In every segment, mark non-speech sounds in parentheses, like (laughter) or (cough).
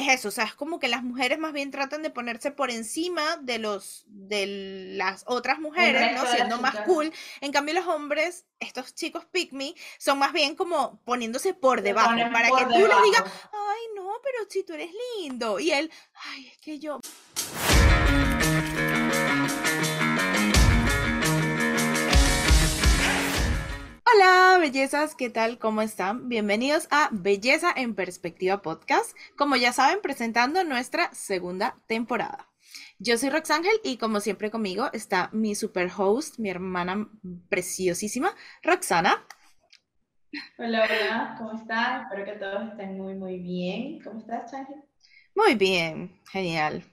es eso, o sea, es como que las mujeres más bien tratan de ponerse por encima de los de las otras mujeres, ¿no? Siendo más cool. En cambio, los hombres, estos chicos pick me, son más bien como poniéndose por debajo, para que tú les digas, ay, no, pero si tú eres lindo. Y él, ay, es que yo. Hola, bellezas, ¿qué tal? ¿Cómo están? Bienvenidos a Belleza en Perspectiva Podcast, como ya saben, presentando nuestra segunda temporada. Yo soy Roxángel y como siempre conmigo está mi super host, mi hermana preciosísima, Roxana. Hola, hola, ¿cómo están? Espero que todos estén muy, muy bien. ¿Cómo estás, Ángel? Muy bien, genial.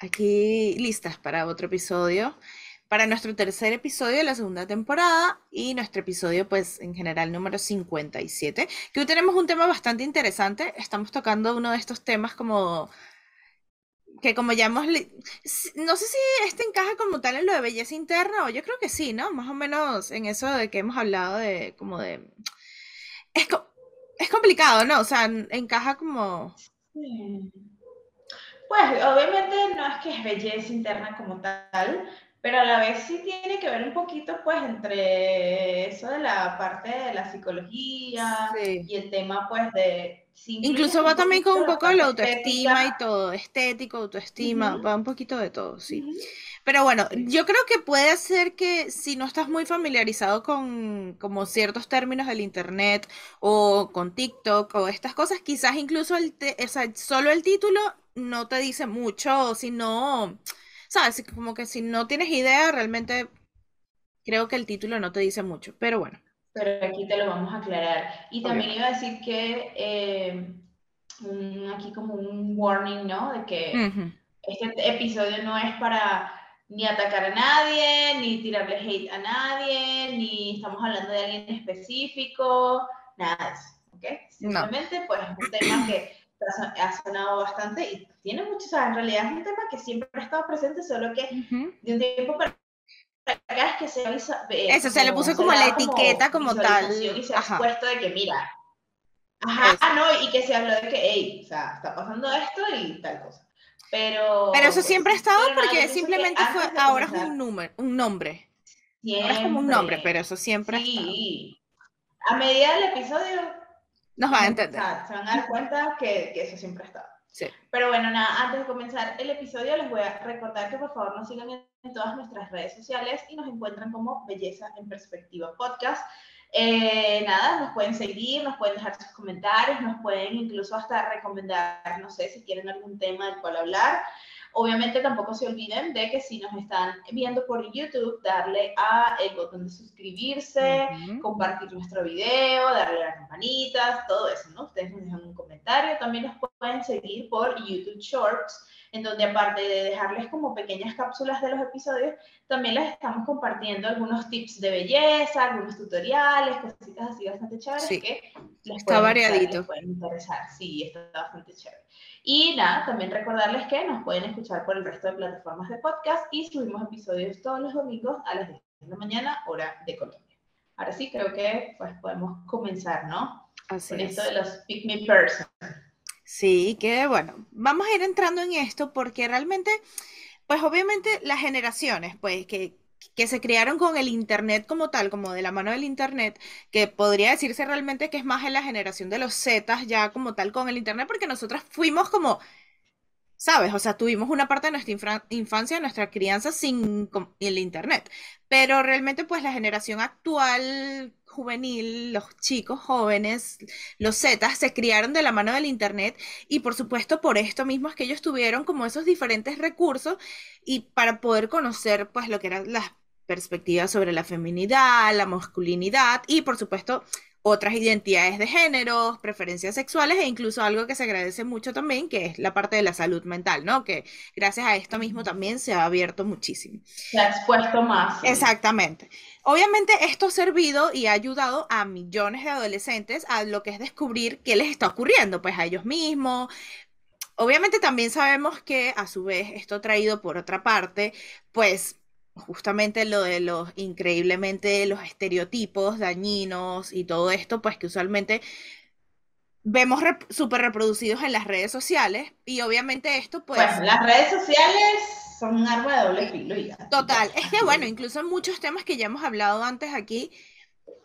Aquí listas para otro episodio para nuestro tercer episodio de la segunda temporada y nuestro episodio, pues en general número 57, que hoy tenemos un tema bastante interesante. Estamos tocando uno de estos temas como que como ya hemos, no sé si este encaja como tal en lo de belleza interna o yo creo que sí, ¿no? Más o menos en eso de que hemos hablado de como de... Es, es complicado, ¿no? O sea, encaja como... Pues obviamente no es que es belleza interna como tal, pero a la vez sí tiene que ver un poquito pues entre eso de la parte de la psicología y el tema pues de... Incluso va también con un poco de la autoestima. y todo, estético, autoestima, va un poquito de todo, sí. Pero bueno, yo creo que puede ser que si no estás muy familiarizado con como ciertos términos del internet o con TikTok o estas cosas, quizás incluso el o sea, solo el título no te dice mucho, sino sabes, como que si no tienes idea, realmente creo que el título no te dice mucho, pero bueno. Pero aquí te lo vamos a aclarar. Y también iba a decir que eh, aquí como un warning, ¿no? De que este episodio no es para ni atacar a nadie, ni tirarle hate a nadie, ni estamos hablando de alguien específico, nada de eso, ¿ok? Simplemente, pues, un tema que ha sonado bastante y tiene mucho, o sea, en realidad es un tema que siempre ha estado presente, solo que de un tiempo para acá es que se avisa. Eso, se le puso como la etiqueta como, tal. Y se ha puesto de que, mira, ajá, ah, no, y que se habló de que, hey, o sea, está pasando esto y tal cosa. Pero, pero eso siempre ha estado porque simplemente fue, ahora es un, número, un nombre. Ahora es como un nombre, pero eso siempre sí. ha estado. A medida del episodio nos va a entender. se van a dar cuenta que, que eso siempre ha estado. Sí. Pero bueno, nada, antes de comenzar el episodio les voy a recordar que por favor nos sigan en, todas nuestras redes sociales y nos encuentran como Belleza en Perspectiva Podcast. Eh, nada, nos pueden seguir, nos pueden dejar sus comentarios, nos pueden incluso hasta recomendar, no sé, si quieren algún tema del cual hablar. Obviamente tampoco se olviden de que si nos están viendo por YouTube, darle a el botón de suscribirse, compartir nuestro video, darle a las campanitas, todo eso, ¿no? Ustedes nos dejan un comentario, también nos pueden seguir por YouTube Shorts, en donde aparte de dejarles como pequeñas cápsulas de los episodios, también les estamos compartiendo algunos tips de belleza, algunos tutoriales, cositas así bastante chéveres que les está variadito. les pueden interesar. Sí, está bastante chévere. Y nada, también recordarles que nos pueden escuchar por el resto de plataformas de podcast y subimos episodios todos los domingos a las 10 de la mañana, hora de Colombia. Ahora sí, creo que pues podemos comenzar, ¿no? Así Con esto de los Pick Me Person. Sí, que bueno, vamos a ir entrando en esto porque realmente, pues obviamente las generaciones, pues que que se criaron con el Internet como tal, como de la mano del Internet, que podría decirse realmente que es más en la generación de los Zetas ya como tal con el Internet, porque nosotras fuimos como, ¿sabes? O sea, tuvimos una parte de nuestra infancia, nuestra crianza sin el Internet, pero realmente pues la generación actual juvenil, los chicos jóvenes, los Zetas, se criaron de la mano del Internet y por supuesto por esto mismo es que ellos tuvieron como esos diferentes recursos y para poder conocer pues lo que eran las perspectivas sobre la feminidad, la masculinidad y por supuesto otras identidades de género, preferencias sexuales e incluso algo que se agradece mucho también, que es la parte de la salud mental, ¿no? Que gracias a esto mismo también se ha abierto muchísimo. Se ha expuesto más. Exactamente. Obviamente esto ha servido y ha ayudado a millones de adolescentes a lo que es descubrir qué les está ocurriendo, pues a ellos mismos. Obviamente también sabemos que a su vez esto traído por otra parte, pues justamente lo de los increíblemente los estereotipos dañinos y todo esto, pues que usualmente vemos súper reproducidos en las redes sociales y obviamente esto pues... Bueno, las redes sociales son un arma de doble filo. Total, es que bueno, (laughs) incluso muchos temas que ya hemos hablado antes aquí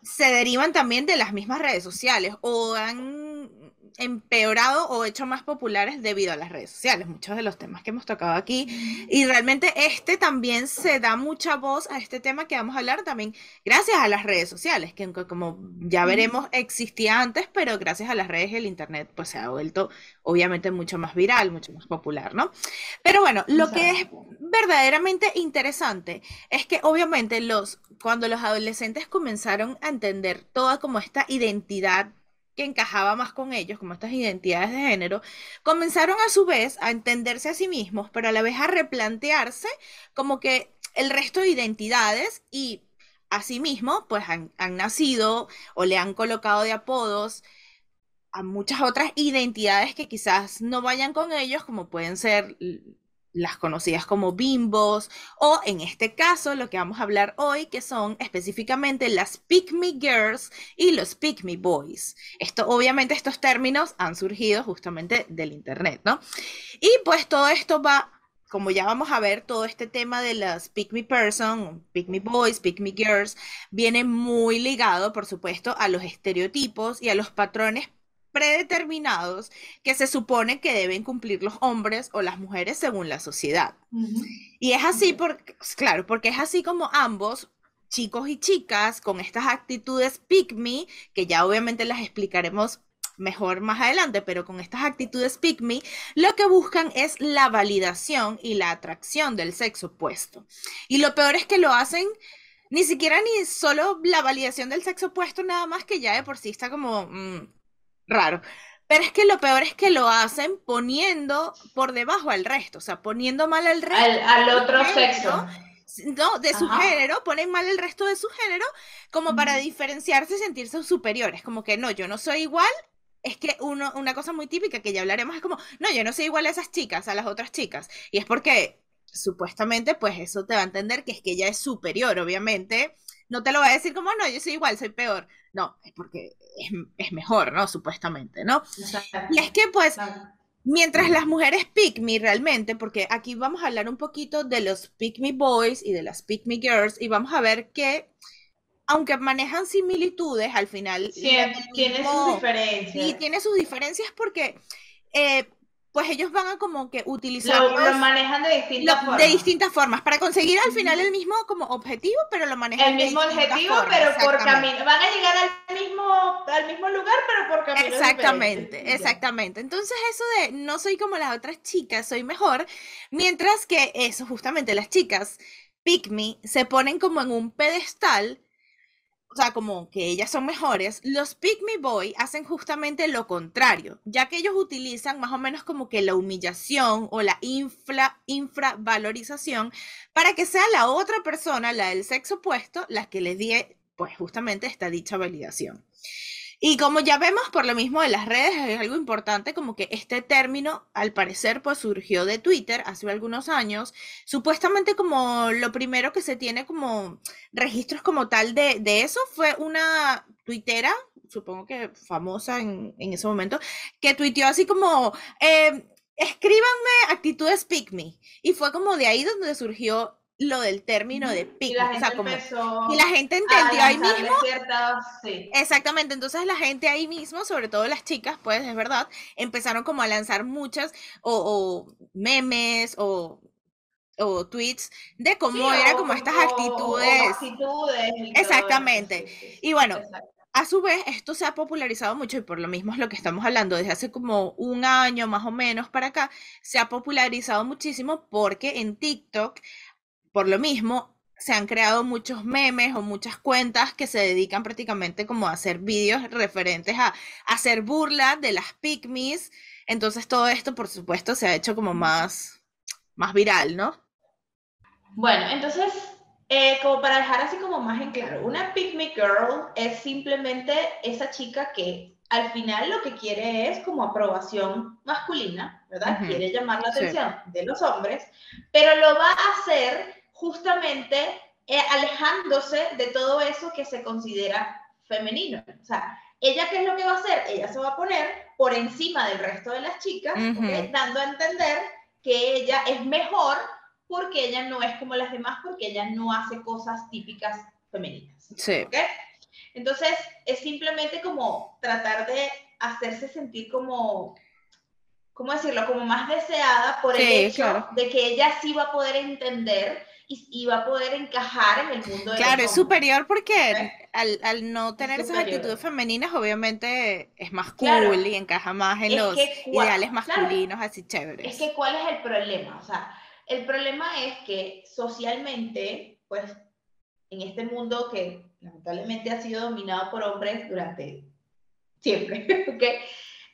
se derivan también de las mismas redes sociales o han empeorado o hecho más populares debido a las redes sociales, muchos de los temas que hemos tocado aquí. Y realmente este también se da mucha voz a este tema que vamos a hablar también gracias a las redes sociales, que como ya veremos existía antes, pero gracias a las redes el Internet pues se ha vuelto obviamente mucho más viral, mucho más popular, ¿no? Pero bueno, lo que es verdaderamente interesante es que obviamente los cuando los adolescentes comenzaron a entender toda como esta identidad que encajaba más con ellos, como estas identidades de género, comenzaron a su vez a entenderse a sí mismos, pero a la vez a replantearse como que el resto de identidades y asimismo, pues han, han nacido o le han colocado de apodos a muchas otras identidades que quizás no vayan con ellos, como pueden ser las conocidas como bimbos, o en este caso lo que vamos a hablar hoy, que son específicamente las Pick Me Girls y los Pick Me Boys. Esto, obviamente, estos términos han surgido justamente del Internet, ¿no? Y pues todo esto va como ya vamos a ver, todo este tema de las Pick Me Person, Pick Me Boys, Pick Me Girls, viene muy ligado, por supuesto, a los estereotipos y a los patrones predeterminados que se supone que deben cumplir los hombres o las mujeres según la sociedad. Y es así, porque, claro, porque es así como ambos, chicos y chicas, con estas actitudes pick me, que ya obviamente las explicaremos mejor más adelante, pero con estas actitudes pick me, lo que buscan es la validación y la atracción del sexo opuesto. Y lo peor es que lo hacen ni siquiera ni solo la validación del sexo opuesto, nada más que ya de por sí está como... Mm, raro. Pero es que lo peor es que lo hacen poniendo por debajo al resto, o sea, poniendo mal al resto. Al, otro sexo. No, de su género, ponen mal el resto de su género como para diferenciarse y sentirse superiores. Como que no, yo no soy igual. Es que uno, una cosa muy típica que ya hablaremos es como, no, yo no soy igual a esas chicas, a las otras chicas. Y es porque supuestamente, pues eso te va a entender que es que ella es superior, obviamente. No te lo va a decir como, no, yo soy igual, soy peor. No, es porque es, mejor, ¿no? Supuestamente, ¿no? Y es que pues... Mientras las mujeres pick me realmente, porque aquí vamos a hablar un poquito de los pick me boys y de las pick me girls, y vamos a ver que, aunque manejan similitudes, al final. Sí, tiene sus diferencias. Y tiene sus diferencias porque eh, pues ellos van a como que utilizar lo, manejan de distintas formas. De distintas formas, para conseguir al final el mismo como objetivo, pero lo manejan El mismo objetivo, pero por camino. Van a llegar al mismo, al mismo lugar, pero por camino Exactamente, exactamente. Entonces eso de no soy como las otras chicas, soy mejor, mientras que eso, justamente las chicas, pick me, se ponen como en un pedestal o sea, como que ellas son mejores, los Pick Me Boy hacen justamente lo contrario, ya que ellos utilizan más o menos como que la humillación o la infravalorización para que sea la otra persona, la del sexo opuesto, la que les dé, pues justamente esta dicha validación. Y como ya vemos por lo mismo de las redes, es algo importante como que este término, al parecer, pues surgió de Twitter hace algunos años, supuestamente como lo primero que se tiene como registros como tal de, eso fue una tuitera, supongo que famosa en, ese momento, que tuiteó así como, eh, escríbanme actitudes pick me. Y fue como de ahí donde surgió lo del término de pick. Y la gente, entendió ahí mismo. Exactamente, entonces la gente ahí mismo, sobre todo las chicas, pues es verdad, empezaron como a lanzar muchas o, memes o o tweets de cómo era como estas actitudes. Exactamente. y bueno, a su vez, esto se ha popularizado mucho y por lo mismo es lo que estamos hablando desde hace como un año más o menos para acá, se ha popularizado muchísimo porque en TikTok por lo mismo, se han creado muchos memes o muchas cuentas que se dedican prácticamente como a hacer vídeos referentes a, hacer burla de las pygmies. Entonces todo esto, por supuesto, se ha hecho como más, más viral, ¿no? Bueno, entonces, eh, como para dejar así como más en claro, una pygmy girl es simplemente esa chica que al final lo que quiere es como aprobación masculina, ¿verdad? Quiere llamar la atención de los hombres, pero lo va a hacer justamente eh, alejándose de todo eso que se considera femenino. O sea, ella qué es lo que va a hacer? Ella se va a poner por encima del resto de las chicas, dando a entender que ella es mejor porque ella no es como las demás, porque ella no hace cosas típicas femeninas. Sí. Entonces, es simplemente como tratar de hacerse sentir como, ¿cómo decirlo? Como más deseada por el hecho de que ella sí va a poder entender y, va a poder encajar en el mundo de Claro, es superior porque al, no tener esas actitudes femeninas, obviamente es más cool y encaja más en los ideales masculinos, así chéveres. Es que, ¿cuál es el problema? O sea, el problema es que socialmente, pues, en este mundo que lamentablemente ha sido dominado por hombres durante siempre, (laughs) ¿ok?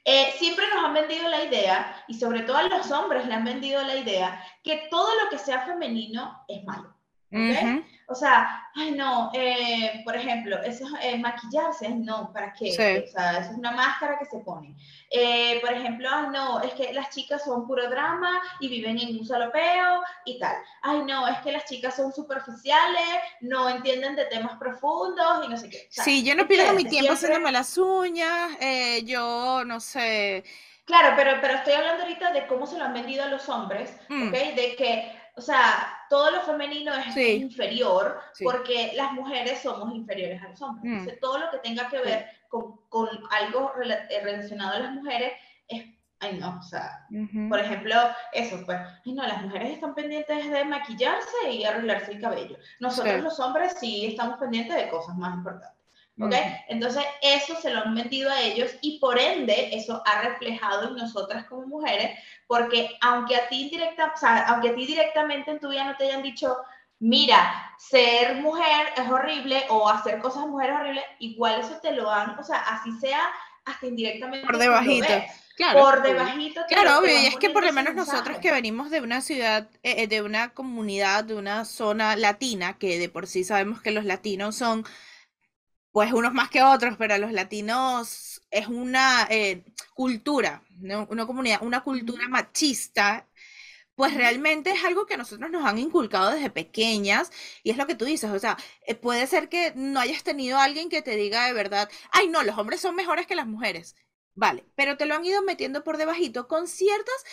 Eh, siempre nos han vendido la idea, y sobre todo a los hombres le han vendido la idea, que todo lo que sea femenino es malo. ¿Okay? O sea, ay no, eh, por ejemplo, eso eh, maquillarse, no, ¿para qué? O sea, eso es una máscara que se pone. Eh, por ejemplo, ay no, es que las chicas son puro drama y viven en un solo peo y tal. Ay no, es que las chicas son superficiales, no entienden de temas profundos y no sé qué. sí, yo no pierdo mi tiempo haciéndome las uñas, yo no sé. Claro, pero, pero estoy hablando ahorita de cómo se lo han vendido a los hombres, mm. ¿ok? De que o sea, todo lo femenino es inferior porque las mujeres somos inferiores a los hombres. Mm. Entonces, todo lo que tenga que ver con, con, algo eh, relacionado a las mujeres es, ay no, o sea, por ejemplo, eso, pues, ay no, las mujeres están pendientes de maquillarse y arreglarse el cabello. Nosotros los hombres sí estamos pendientes de cosas más importantes. ¿Ok? Entonces, eso se lo han vendido a ellos y por ende, eso ha reflejado en nosotras como mujeres, porque aunque a ti, directa, o sea, aunque a ti directamente en tu vida no te hayan dicho, mira, ser mujer es horrible o hacer cosas mujeres horribles, igual eso te lo han, o sea, así sea hasta indirectamente. Por debajito. Claro, por debajito. Claro, obvio, y es que por lo menos nosotros que venimos de una ciudad, eh, eh, de una comunidad, de una zona latina, que de por sí sabemos que los latinos son pues unos más que otros, pero los latinos es una eh, cultura, una comunidad, una cultura machista, pues realmente es algo que nosotros nos han inculcado desde pequeñas y es lo que tú dices, o sea, eh, puede ser que no hayas tenido alguien que te diga de verdad, ay no, los hombres son mejores que las mujeres, vale, pero te lo han ido metiendo por debajito con ciertas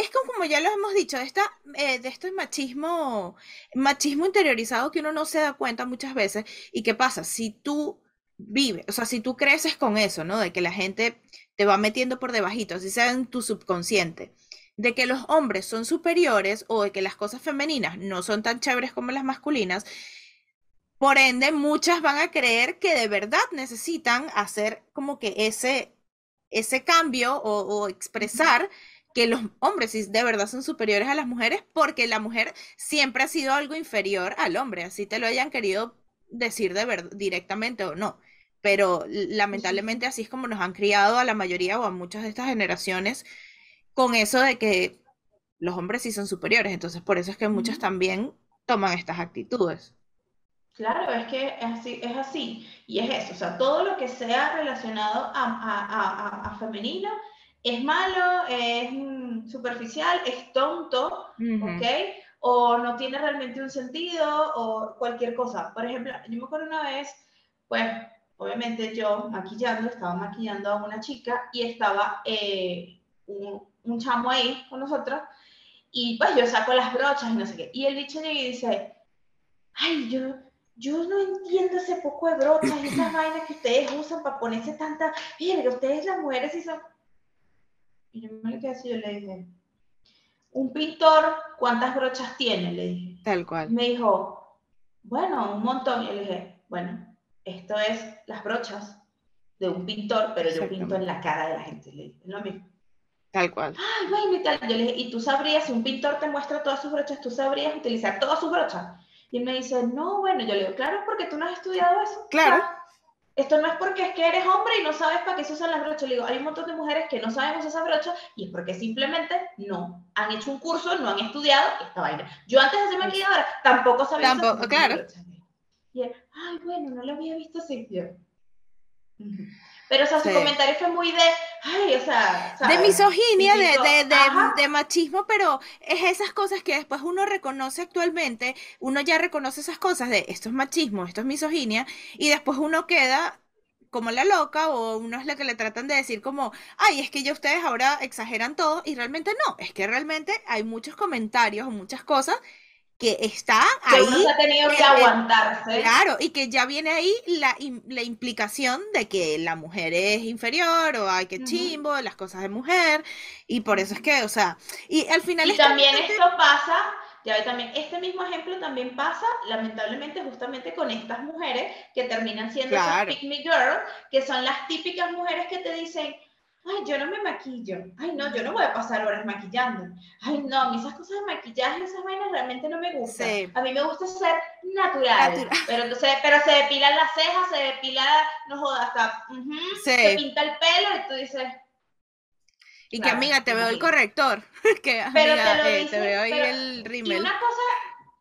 es como, ya lo hemos dicho, de, esta, eh, de este machismo, machismo interiorizado que uno no se da cuenta muchas veces. ¿Y qué pasa? Si tú vives, o sea, si tú creces con eso, ¿no? De que la gente te va metiendo por debajito, así sea en tu subconsciente, de que los hombres son superiores o de que las cosas femeninas no son tan chéveres como las masculinas, por ende, muchas van a creer que de verdad necesitan hacer como que ese, ese cambio o, o expresar que los hombres de verdad son superiores a las mujeres porque la mujer siempre ha sido algo inferior al hombre, así te lo hayan querido decir de verdad directamente o no. Pero lamentablemente así es como nos han criado a la mayoría o a muchas de estas generaciones con eso de que los hombres sí son superiores. Entonces por eso es que muchos también toman estas actitudes. Claro, es que es así, es así. Y es eso, o sea, todo lo que sea relacionado a, a, a femenino es malo, es superficial, es tonto, ¿ok? O no tiene realmente un sentido o cualquier cosa. Por ejemplo, yo me acuerdo una vez, pues, obviamente yo maquillando, estaba maquillando a una chica y estaba eh, un, un, chamo ahí con nosotros y pues yo saco las brochas y no sé qué. Y el bicho llega y dice, ay, yo, yo no entiendo ese poco de brochas y esas vainas que ustedes usan para ponerse tanta, que ustedes las mujeres sí son y yo me quedé así, yo le dije, un pintor, ¿cuántas brochas tiene? Le dije. Tal cual. Me dijo, bueno, un montón. Y le dije, bueno, esto es las brochas de un pintor, pero yo pinto en la cara de la gente. Le dije, es lo mismo. Tal cual. Ay, bueno, y tal. Yo le dije, ¿y tú sabrías, si un pintor te muestra todas sus brochas, tú sabrías utilizar todas sus brochas? Y él me dice, no, bueno, yo le digo, claro, porque tú no has estudiado eso. Claro. Esto no es porque es que eres hombre y no sabes para qué se usan las brochas. Le digo, hay un montón de mujeres que no saben usar esas brochas y es porque simplemente no han hecho un curso, no han estudiado esta vaina. Yo antes de ser maquilladora tampoco sabía Tampoco, claro. Y él, ay, bueno, no lo había visto así. Pero, o sea, su comentario fue muy de, ay, o sea... De misoginia, de, de, de, machismo, pero es esas cosas que después uno reconoce actualmente, uno ya reconoce esas cosas de esto es machismo, esto es misoginia, y después uno queda como la loca o uno es la que le tratan de decir como, ay, es que ya ustedes ahora exageran todo y realmente no, es que realmente hay muchos comentarios o muchas cosas que está ahí. Que ha tenido que aguantarse. Claro, y que ya viene ahí la, la, implicación de que la mujer es inferior o hay que chimbo, las cosas de mujer, y por eso es que, o sea, y al final... Y también esto pasa, ya también, este mismo ejemplo también pasa, lamentablemente, justamente con estas mujeres que terminan siendo esas pick me girl, que son las típicas mujeres que te dicen, ay, yo no me maquillo, ay, no, yo no voy a pasar horas maquillando, ay, no, esas cosas de maquillaje, esas vainas realmente no me gustan. A mí me gusta ser natural, (laughs) pero entonces, pero se depilan las cejas, se depila, no jodas, hasta, se pinta el pelo y tú dices... Y que amiga, te veo el corrector, (laughs) que pero te, lo eh, te veo ahí el rímel. Y una cosa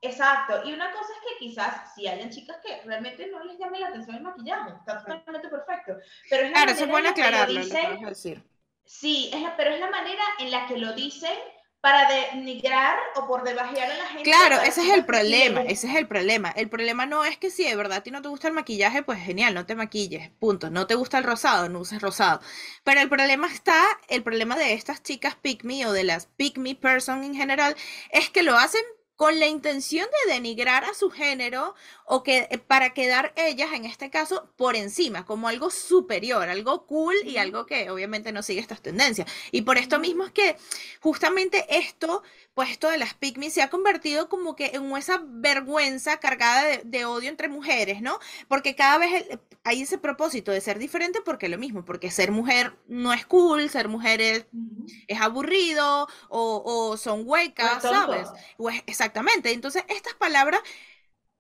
Exacto, y una cosa es que quizás si hayan chicas que realmente no les llame la atención el maquillaje, está totalmente perfecto. Pero es la claro, eso es bueno aclararlo, dicen, decir. Sí, es, pero es la manera en la que lo dicen para denigrar o por debajear a la gente. Claro, ese es el problema, ese es el problema. El problema no es que si de verdad a ti no te gusta el maquillaje, pues genial, no te maquilles, punto. No te gusta el rosado, no uses rosado. Pero el problema está, el problema de estas chicas pick me o de las pick me person en general, es que lo hacen con la intención de denigrar a su género o que eh, para quedar ellas en este caso por encima, como algo superior, algo cool y algo que obviamente no sigue estas tendencias. Y por esto mismo es que justamente esto, pues esto de las pygmies se ha convertido como que en esa vergüenza cargada de, odio entre mujeres, ¿no? Porque cada vez hay ese propósito de ser diferente porque lo mismo, porque ser mujer no es cool, ser mujer es, aburrido o, son huecas, ¿sabes? O es, Exactamente. Entonces, estas palabras,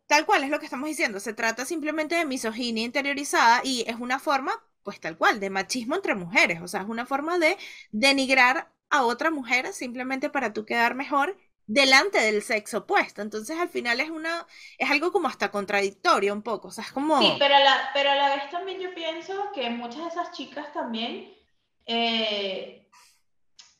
tal cual es lo que estamos diciendo, se trata simplemente de misoginia interiorizada y es una forma, pues tal cual, de machismo entre mujeres. O sea, es una forma de denigrar a otra mujer simplemente para tú quedar mejor delante del sexo opuesto. Entonces, al final es una es algo como hasta contradictorio un poco, o sea, es como Sí, pero a la, pero a la vez también yo pienso que muchas de esas chicas también eh,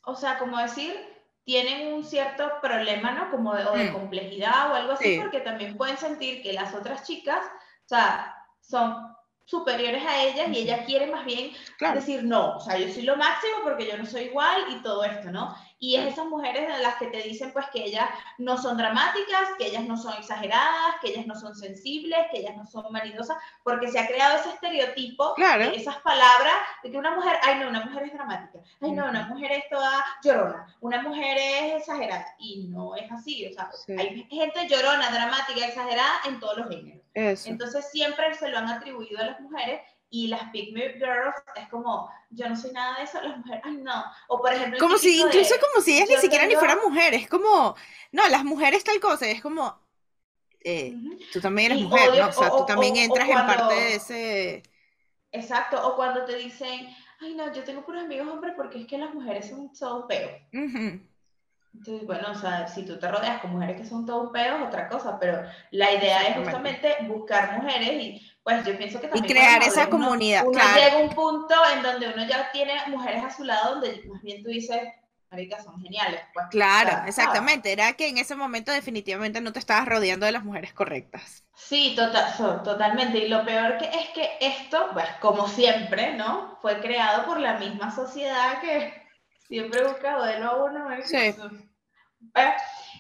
o sea, como decir, tienen un cierto problema, ¿no? Como de, o de mm. complejidad o algo así, porque también pueden sentir que las otras chicas, o sea, son superiores a ellas y ellas quieren más bien decir, no, o sea, yo soy lo máximo porque yo no soy igual y todo esto, ¿no? Y es esas mujeres de las que te dicen pues que ellas no son dramáticas, que ellas no son exageradas, que ellas no son sensibles, que ellas no son maridosas, porque se ha creado ese estereotipo de esas palabras de que una mujer, ay no, una mujer es dramática, ay no, una mujer es toda llorona, una mujer es exagerada, y no es así, o sea, hay gente llorona, dramática, exagerada en todos los géneros. Entonces siempre se lo han atribuido a las mujeres y las Pick Me Girls es como, yo no soy nada de eso, las mujeres, ay no. O por ejemplo, como si, incluso como si ellas ni siquiera ni fueran mujeres, como, no, las mujeres tal cosa, es como, eh, tú también eres mujer, ¿no? O sea, tú también entras en parte de ese. Exacto, o cuando te dicen, ay no, yo tengo puros amigos hombres porque es que las mujeres son todo peo. Entonces, bueno, o sea, si tú te rodeas con mujeres que son todo un peo es otra cosa, pero la idea es justamente buscar mujeres y pues yo pienso que también... Y crear esa comunidad, uno llega a un punto en donde uno ya tiene mujeres a su lado donde más bien tú dices, maricas son geniales. Pues, claro, exactamente. Era que en ese momento definitivamente no te estabas rodeando de las mujeres correctas. Sí, total, totalmente. Y lo peor que es que esto, pues como siempre, ¿no? Fue creado por la misma sociedad que (laughs) siempre busca de a uno. Sí. ¿Eh?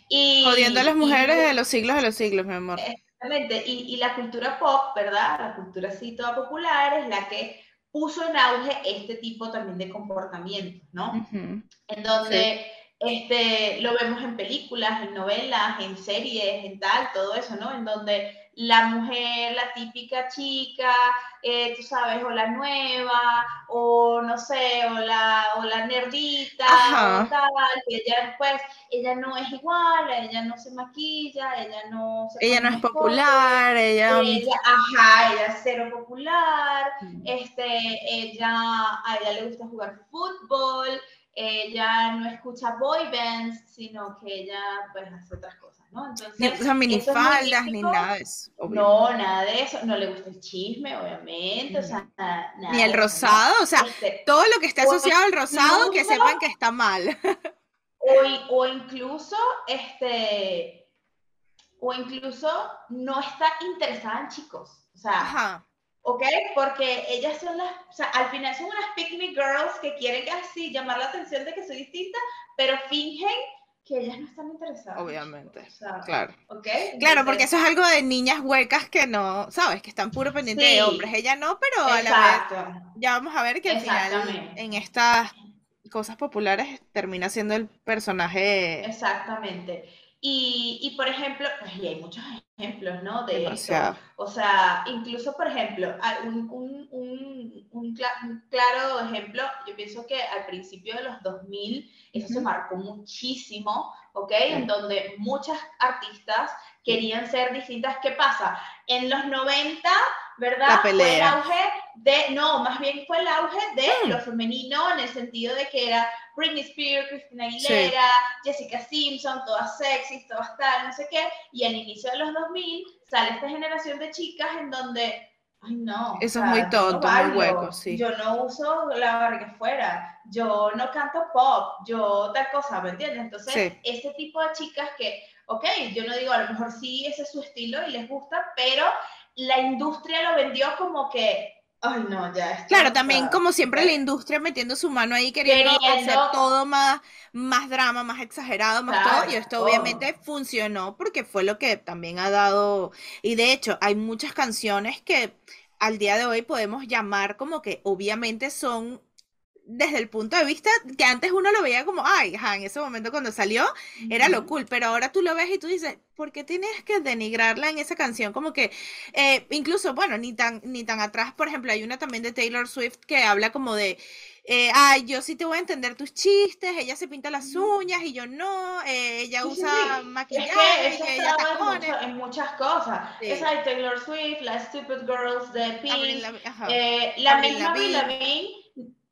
Y, Jodiendo a las mujeres de los siglos de los siglos, mi amor. Exactamente, y, la cultura pop, ¿verdad? La cultura así toda popular es la que puso en auge este tipo también de comportamientos, ¿no? En donde este, lo vemos en películas, en novelas, en series, en tal, todo eso, ¿no? En donde la mujer, la típica chica, eh, tú sabes, o la nueva, o no sé, o la, o la nerdita, o tal, que ella pues, ella no es igual, ella no se maquilla, ella no se Ella no es popular, ella... Ajá, ella es cero popular, mm. este, ella, a ella le gusta jugar fútbol, ella no escucha boy bands, sino que ella pues hace otras cosas, ¿no? Entonces, no minifaldas ni nada de eso. No, nada de eso, no le gusta el chisme, obviamente, o sea, nada, Ni el rosado, o sea, este, todo lo que esté asociado al rosado, que sepan que está mal. O, (laughs) o incluso, este, o incluso no está interesada en chicos, o sea, ¿ok? Porque ellas son las, o sea, al final son unas pick me girls que quieren así llamar la atención de que soy distinta, pero fingen que ellas no están interesadas. Obviamente. claro. Claro, porque eso es algo de niñas huecas que no, ¿sabes? Que están puro pendientes de hombres. Ella no, pero a la vez ya vamos a ver que al final en estas cosas populares termina siendo el personaje. Exactamente. Y, y, por ejemplo, pues, y hay muchos ejemplos, ¿no? De eso. O sea, incluso, por ejemplo, un, un, un, un, claro ejemplo, yo pienso que al principio de los 2000 eso se marcó muchísimo, ¿ok? En donde muchas artistas querían ser distintas. ¿Qué pasa? En los 90, ¿verdad? Fue el auge de, no, más bien fue el auge de mm. lo femenino en el sentido de que era Britney Spears, Christina Aguilera, Jessica Simpson, todas sexy, todas tal, no sé qué. Y al inicio de los 2000 sale esta generación de chicas en donde Ay, no. Eso es muy tonto, muy hueco, sí. Yo no uso la barriga fuera, yo no canto pop, yo tal cosa, ¿me entiendes? Entonces, ese tipo de chicas que, ok, yo no digo, a lo mejor sí, ese es su estilo y les gusta, pero la industria lo vendió como que Ay, no, ya. Claro, también como siempre la industria metiendo su mano ahí queriendo, hacer todo más, más drama, más exagerado, más todo. Y esto obviamente funcionó porque fue lo que también ha dado. Y de hecho, hay muchas canciones que al día de hoy podemos llamar como que obviamente son desde el punto de vista que antes uno lo veía como, ay, en ese momento cuando salió era lo cool, pero ahora tú lo ves y tú dices, ¿por qué tienes que denigrarla en esa canción? Como que, eh, incluso, bueno, ni tan, ni tan atrás, por ejemplo, hay una también de Taylor Swift que habla como de, eh, ay, yo sí te voy a entender tus chistes, ella se pinta las uñas y yo no, eh, ella usa maquillaje y ella tacones. En, en, muchas cosas. Esa de Taylor Swift, la Stupid Girls de Pink, la misma Lavigne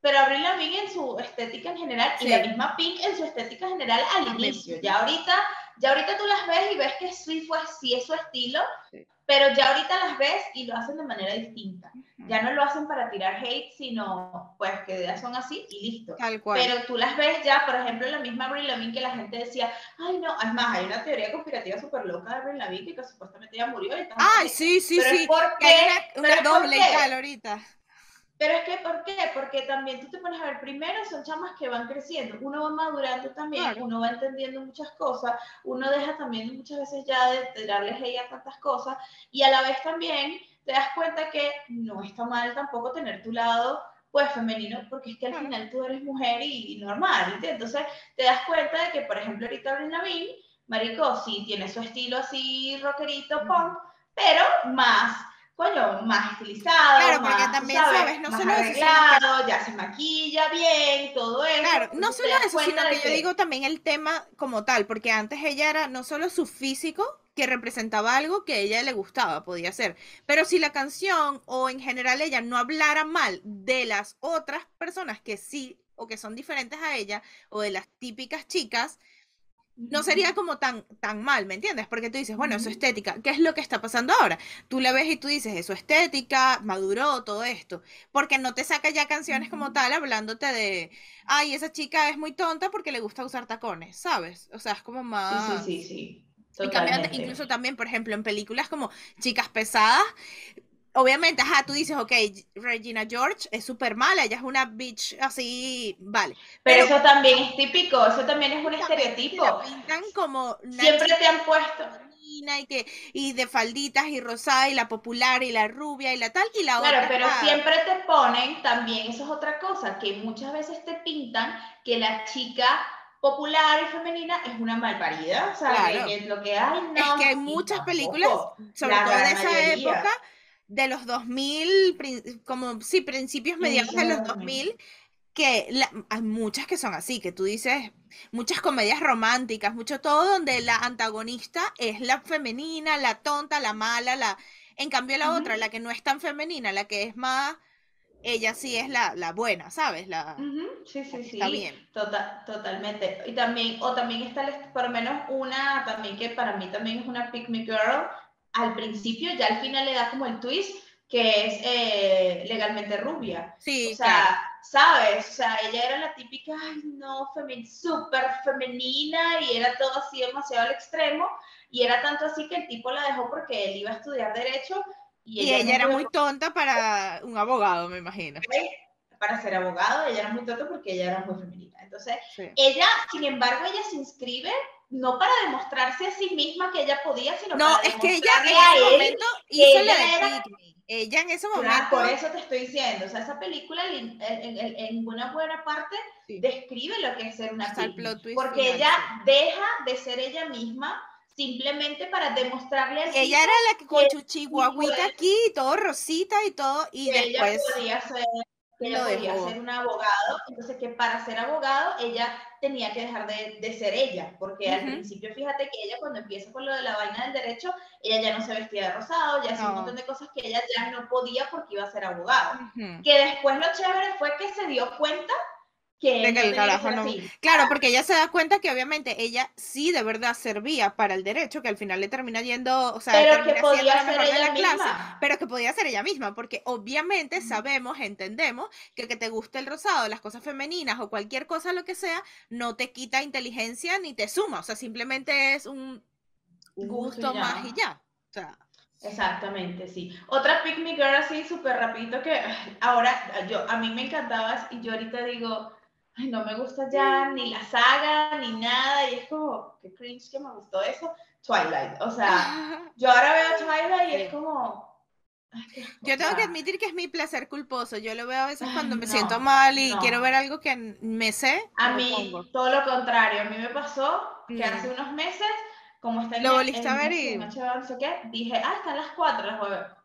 pero Avril Lavigne en su estética en general y la misma Pink en su estética general al inicio. Ya ahorita, ya ahorita tú las ves y ves que Swift fue así es su estilo, pero ya ahorita las ves y lo hacen de manera distinta. Ya no lo hacen para tirar hate, sino pues que ya son así y listo. Pero tú las ves ya, por ejemplo, la misma Avril Lavigne que la gente decía, ay no, es más, hay una teoría conspirativa súper loca de Avril Lavigne que supuestamente ya murió. Y ay, sí, sí, sí. porque, una, doble y tal ahorita pero es que, ¿por qué? Porque también tú te pones a ver, primero son chamas que van creciendo, uno va madurando también, uno va entendiendo muchas cosas, uno deja también muchas veces ya de, darles ella tantas cosas, y a la vez también te das cuenta que no está mal tampoco tener tu lado pues femenino, porque es que al final tú eres mujer y, normal, ¿entiendes? Entonces te das cuenta de que, por ejemplo, ahorita Avril Lavigne, marico, sí tiene su estilo así rockerito, punk, pero más coño, más estilizado, claro, porque también sabes, no solo arreglado, ya se maquilla bien, todo eso. Claro, no solo eso, sino que, yo digo también el tema como tal, porque antes ella era no solo su físico, que representaba algo que a ella le gustaba, podía ser. Pero si la canción o en general ella no hablara mal de las otras personas que sí o que son diferentes a ella o de las típicas chicas, no sería como tan, tan mal, ¿me entiendes? Porque tú dices, bueno, eso estética, ¿qué es lo que está pasando ahora? Tú la ves y tú dices, eso estética, maduró, todo esto, porque no te saca ya canciones como tal hablándote de, ay, esa chica es muy tonta porque le gusta usar tacones, ¿sabes? O sea, es como más... Sí, sí, sí. incluso también, por ejemplo, en películas como Chicas Pesadas, obviamente, ajá, tú dices, ok, Regina George es súper mala, ella es una bitch así, vale. Pero, eso también es típico, eso también es un estereotipo. pintan como Siempre te han puesto. Y, que, y de falditas y rosada y la popular y la rubia y la tal y la otra. Claro, pero siempre te ponen también, eso es otra cosa, que muchas veces te pintan que la chica popular y femenina es una malparida, o sea, que es lo que hay, no. Es que hay muchas películas, sobre todo de esa época, de los 2000, como, sí, principios mediados de los 2000, que hay muchas que son así, que tú dices, muchas comedias románticas, mucho todo donde la antagonista es la femenina, la tonta, la mala, la... En cambio la otra, la que no es tan femenina, la que es más... Ella sí es la, la buena, ¿sabes? La, Sí, sí, sí. Está bien. Tota-, totalmente. Y también, o también está, por lo menos una, también que para mí también es una pick me girl, al principio, ya al final le da como el twist que es eh, legalmente rubia. Sí, o sea, ¿sabes? O sea, ella era la típica, ay, no, femen súper femenina y era todo así demasiado al extremo. Y era tanto así que el tipo la dejó porque él iba a estudiar derecho Y, ella, era muy tonta para un abogado, me imagino. Para ser abogado, ella era muy tonta porque ella era muy femenina. Entonces, ella, sin embargo, ella se inscribe no para demostrarse a sí misma que ella podía, sino no, para es que ella en ese momento hizo la de ella en ese momento. por eso te estoy diciendo, o sea, esa película en, en, buena buena parte describe lo que es ser una pygmy, porque ella deja de ser ella misma simplemente para demostrarle a Ella era la que con su chihuahuita aquí, todo rosita y todo, y después... Ella podía ser que ella podía ser un abogado, entonces que para ser abogado ella tenía que dejar de, de ser ella, porque al principio fíjate que ella cuando empieza con lo de la vaina del derecho, ella ya no se vestía de rosado, ya hacía un montón de cosas que ella ya no podía porque iba a ser abogado. Que después lo chévere fue que se dio cuenta que, el carajo no. Claro, porque ella se da cuenta que obviamente ella sí de verdad servía para el derecho, que al final le termina yendo, o sea, pero que podía ser ella la misma. clase, pero que podía ser ella misma, porque obviamente sabemos, entendemos que que te guste el rosado, las cosas femeninas o cualquier cosa lo que sea, no te quita inteligencia ni te suma, o sea, simplemente es un, gusto, más y ya. O sea, Exactamente, sí. Otra Pick Me Girl así súper rapidito que ahora yo a mí me encantaba y yo ahorita digo, ay, no me gusta ya ni la saga ni nada, y es como, qué cringe que me gustó eso. Twilight, o sea, (laughs) yo ahora veo Twilight y es como... Yo tengo que admitir que es mi placer culposo. Yo lo veo a veces cuando me siento mal y quiero ver algo que me sé. A mí, todo lo contrario. A mí me pasó que mm. hace unos meses, como está en Lo volviste a ver y... no sé qué, dije, ah, están las cuatro, las voy a ver.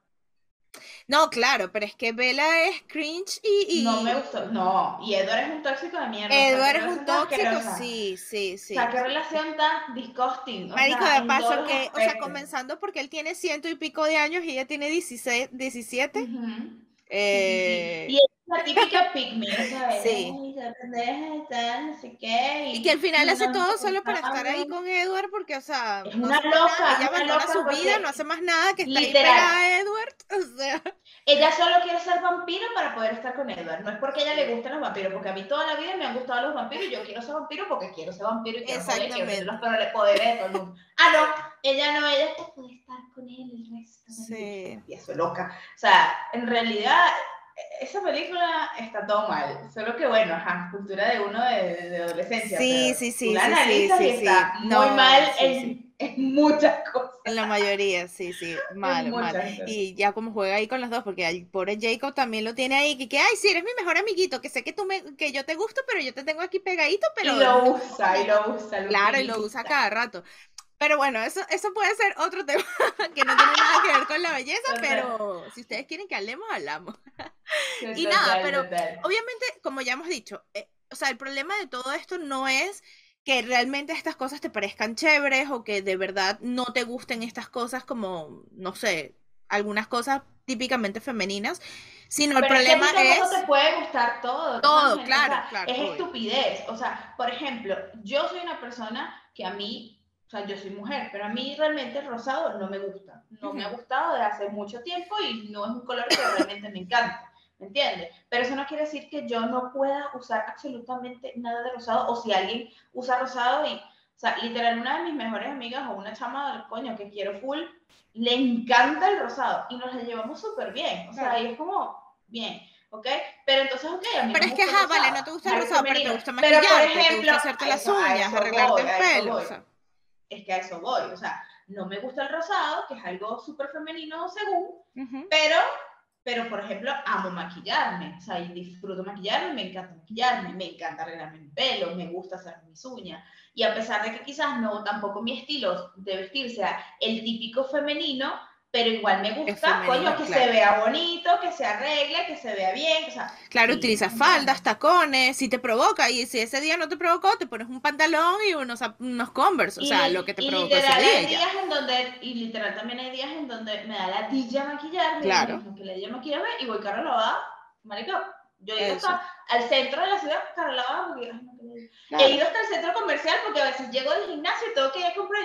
No, claro, pero es que Bella es cringe y, No me gustó, no. Y Edward es un tóxico de mierda. Edward es un tóxico, sí, sí, sí. O sea, qué relación tan disgusting. Marico, de paso que, o sea, comenzando porque él tiene ciento y pico de años y ella tiene 16, 17. eh... Y la típica ¿sabes? Sí. no sé qué. Y, que al final hace todo solo para estar ahí con Edward, porque, o sea, es una loca. Ella abandona su vida, no hace más nada que estar ahí a Edward. (laughs) O sea. Ella solo quiere ser vampiro para poder estar con Edward. No es porque a ella le gusten los vampiros, porque a mí toda la vida me han gustado los vampiros y yo quiero ser vampiro porque quiero ser vampiro y quiero, Exactamente. Los poderes de todo el mundo. Ah, no, ella no, ella puede estar con él el resto. Sí. Y eso loca. O sea, en realidad esa película está todo mal, solo que bueno, ajá, cultura de uno de, de adolescencia. Sí, sí, sí. La sí, sí, está muy mal en, en, muchas cosas. En la mayoría, sí, sí, (laughs) mal, mal. Y ya como juega ahí con los dos, porque el pobre Jacob también lo tiene ahí, que, que ay, sí, eres mi mejor amiguito, que sé que tú me, que yo te gusto, pero yo te tengo aquí pegadito, pero... Y lo usa, y lo usa. claro, y lo usa cada rato. Pero bueno, eso, eso puede ser otro (laughs) tema que no tiene nada que ver con la belleza, pero si ustedes quieren que hablemos, hablamos. y nada, pero obviamente, como ya hemos dicho, eh, o sea, el problema de todo esto no es que realmente estas cosas te parezcan chéveres o que de verdad no te gusten estas cosas como, no sé, algunas cosas típicamente femeninas, sino el problema es... Que no te puede gustar todo. Todo, claro, claro. Es estupidez. O sea, por ejemplo, yo soy una persona que a mí o sea, yo soy mujer, pero a mí realmente el rosado no me gusta. No me ha gustado desde hace mucho tiempo y no es un color que realmente me encanta. ¿Me entiendes? Pero eso no quiere decir que yo no pueda usar absolutamente nada de rosado o si alguien usa rosado y, o sea, literal, una de mis mejores amigas o una chama del coño que quiero full, le encanta el rosado y nos la llevamos súper bien. O sea, y es como, bien. ¿ok? Pero entonces, ok, a mí Pero es que, ajá, vale, no te gusta el rosado, pero te gusta maquillarte, pero por ejemplo, te gusta hacerte las uñas, arreglarte el pelo, o sea es que a eso voy. O sea, no me gusta el rosado, que es algo súper femenino según, pero, pero por ejemplo, amo maquillarme. O sea, y disfruto maquillarme, me encanta maquillarme, me encanta arreglarme el pelo, me gusta hacer mis uñas. Y a pesar de que quizás no tampoco mi estilo de vestir sea el típico femenino, pero igual me gusta, coño, que se vea bonito, que se arregle, que se vea bien, o sea, Claro, utiliza faldas, tacones, si te provoca, y si ese día no te provocó, te pones un pantalón y unos, unos Converse, o sea, lo que te provocó ese día. Hay días en donde, y literal también hay días en donde me da la dilla maquillarme, claro. que la dilla maquillarme, y voy carro lavada, marica, yo he ido hasta al centro de la ciudad, carro lavada, porque, he ido hasta el centro comercial, porque a veces llego del gimnasio y tengo que ir a comprar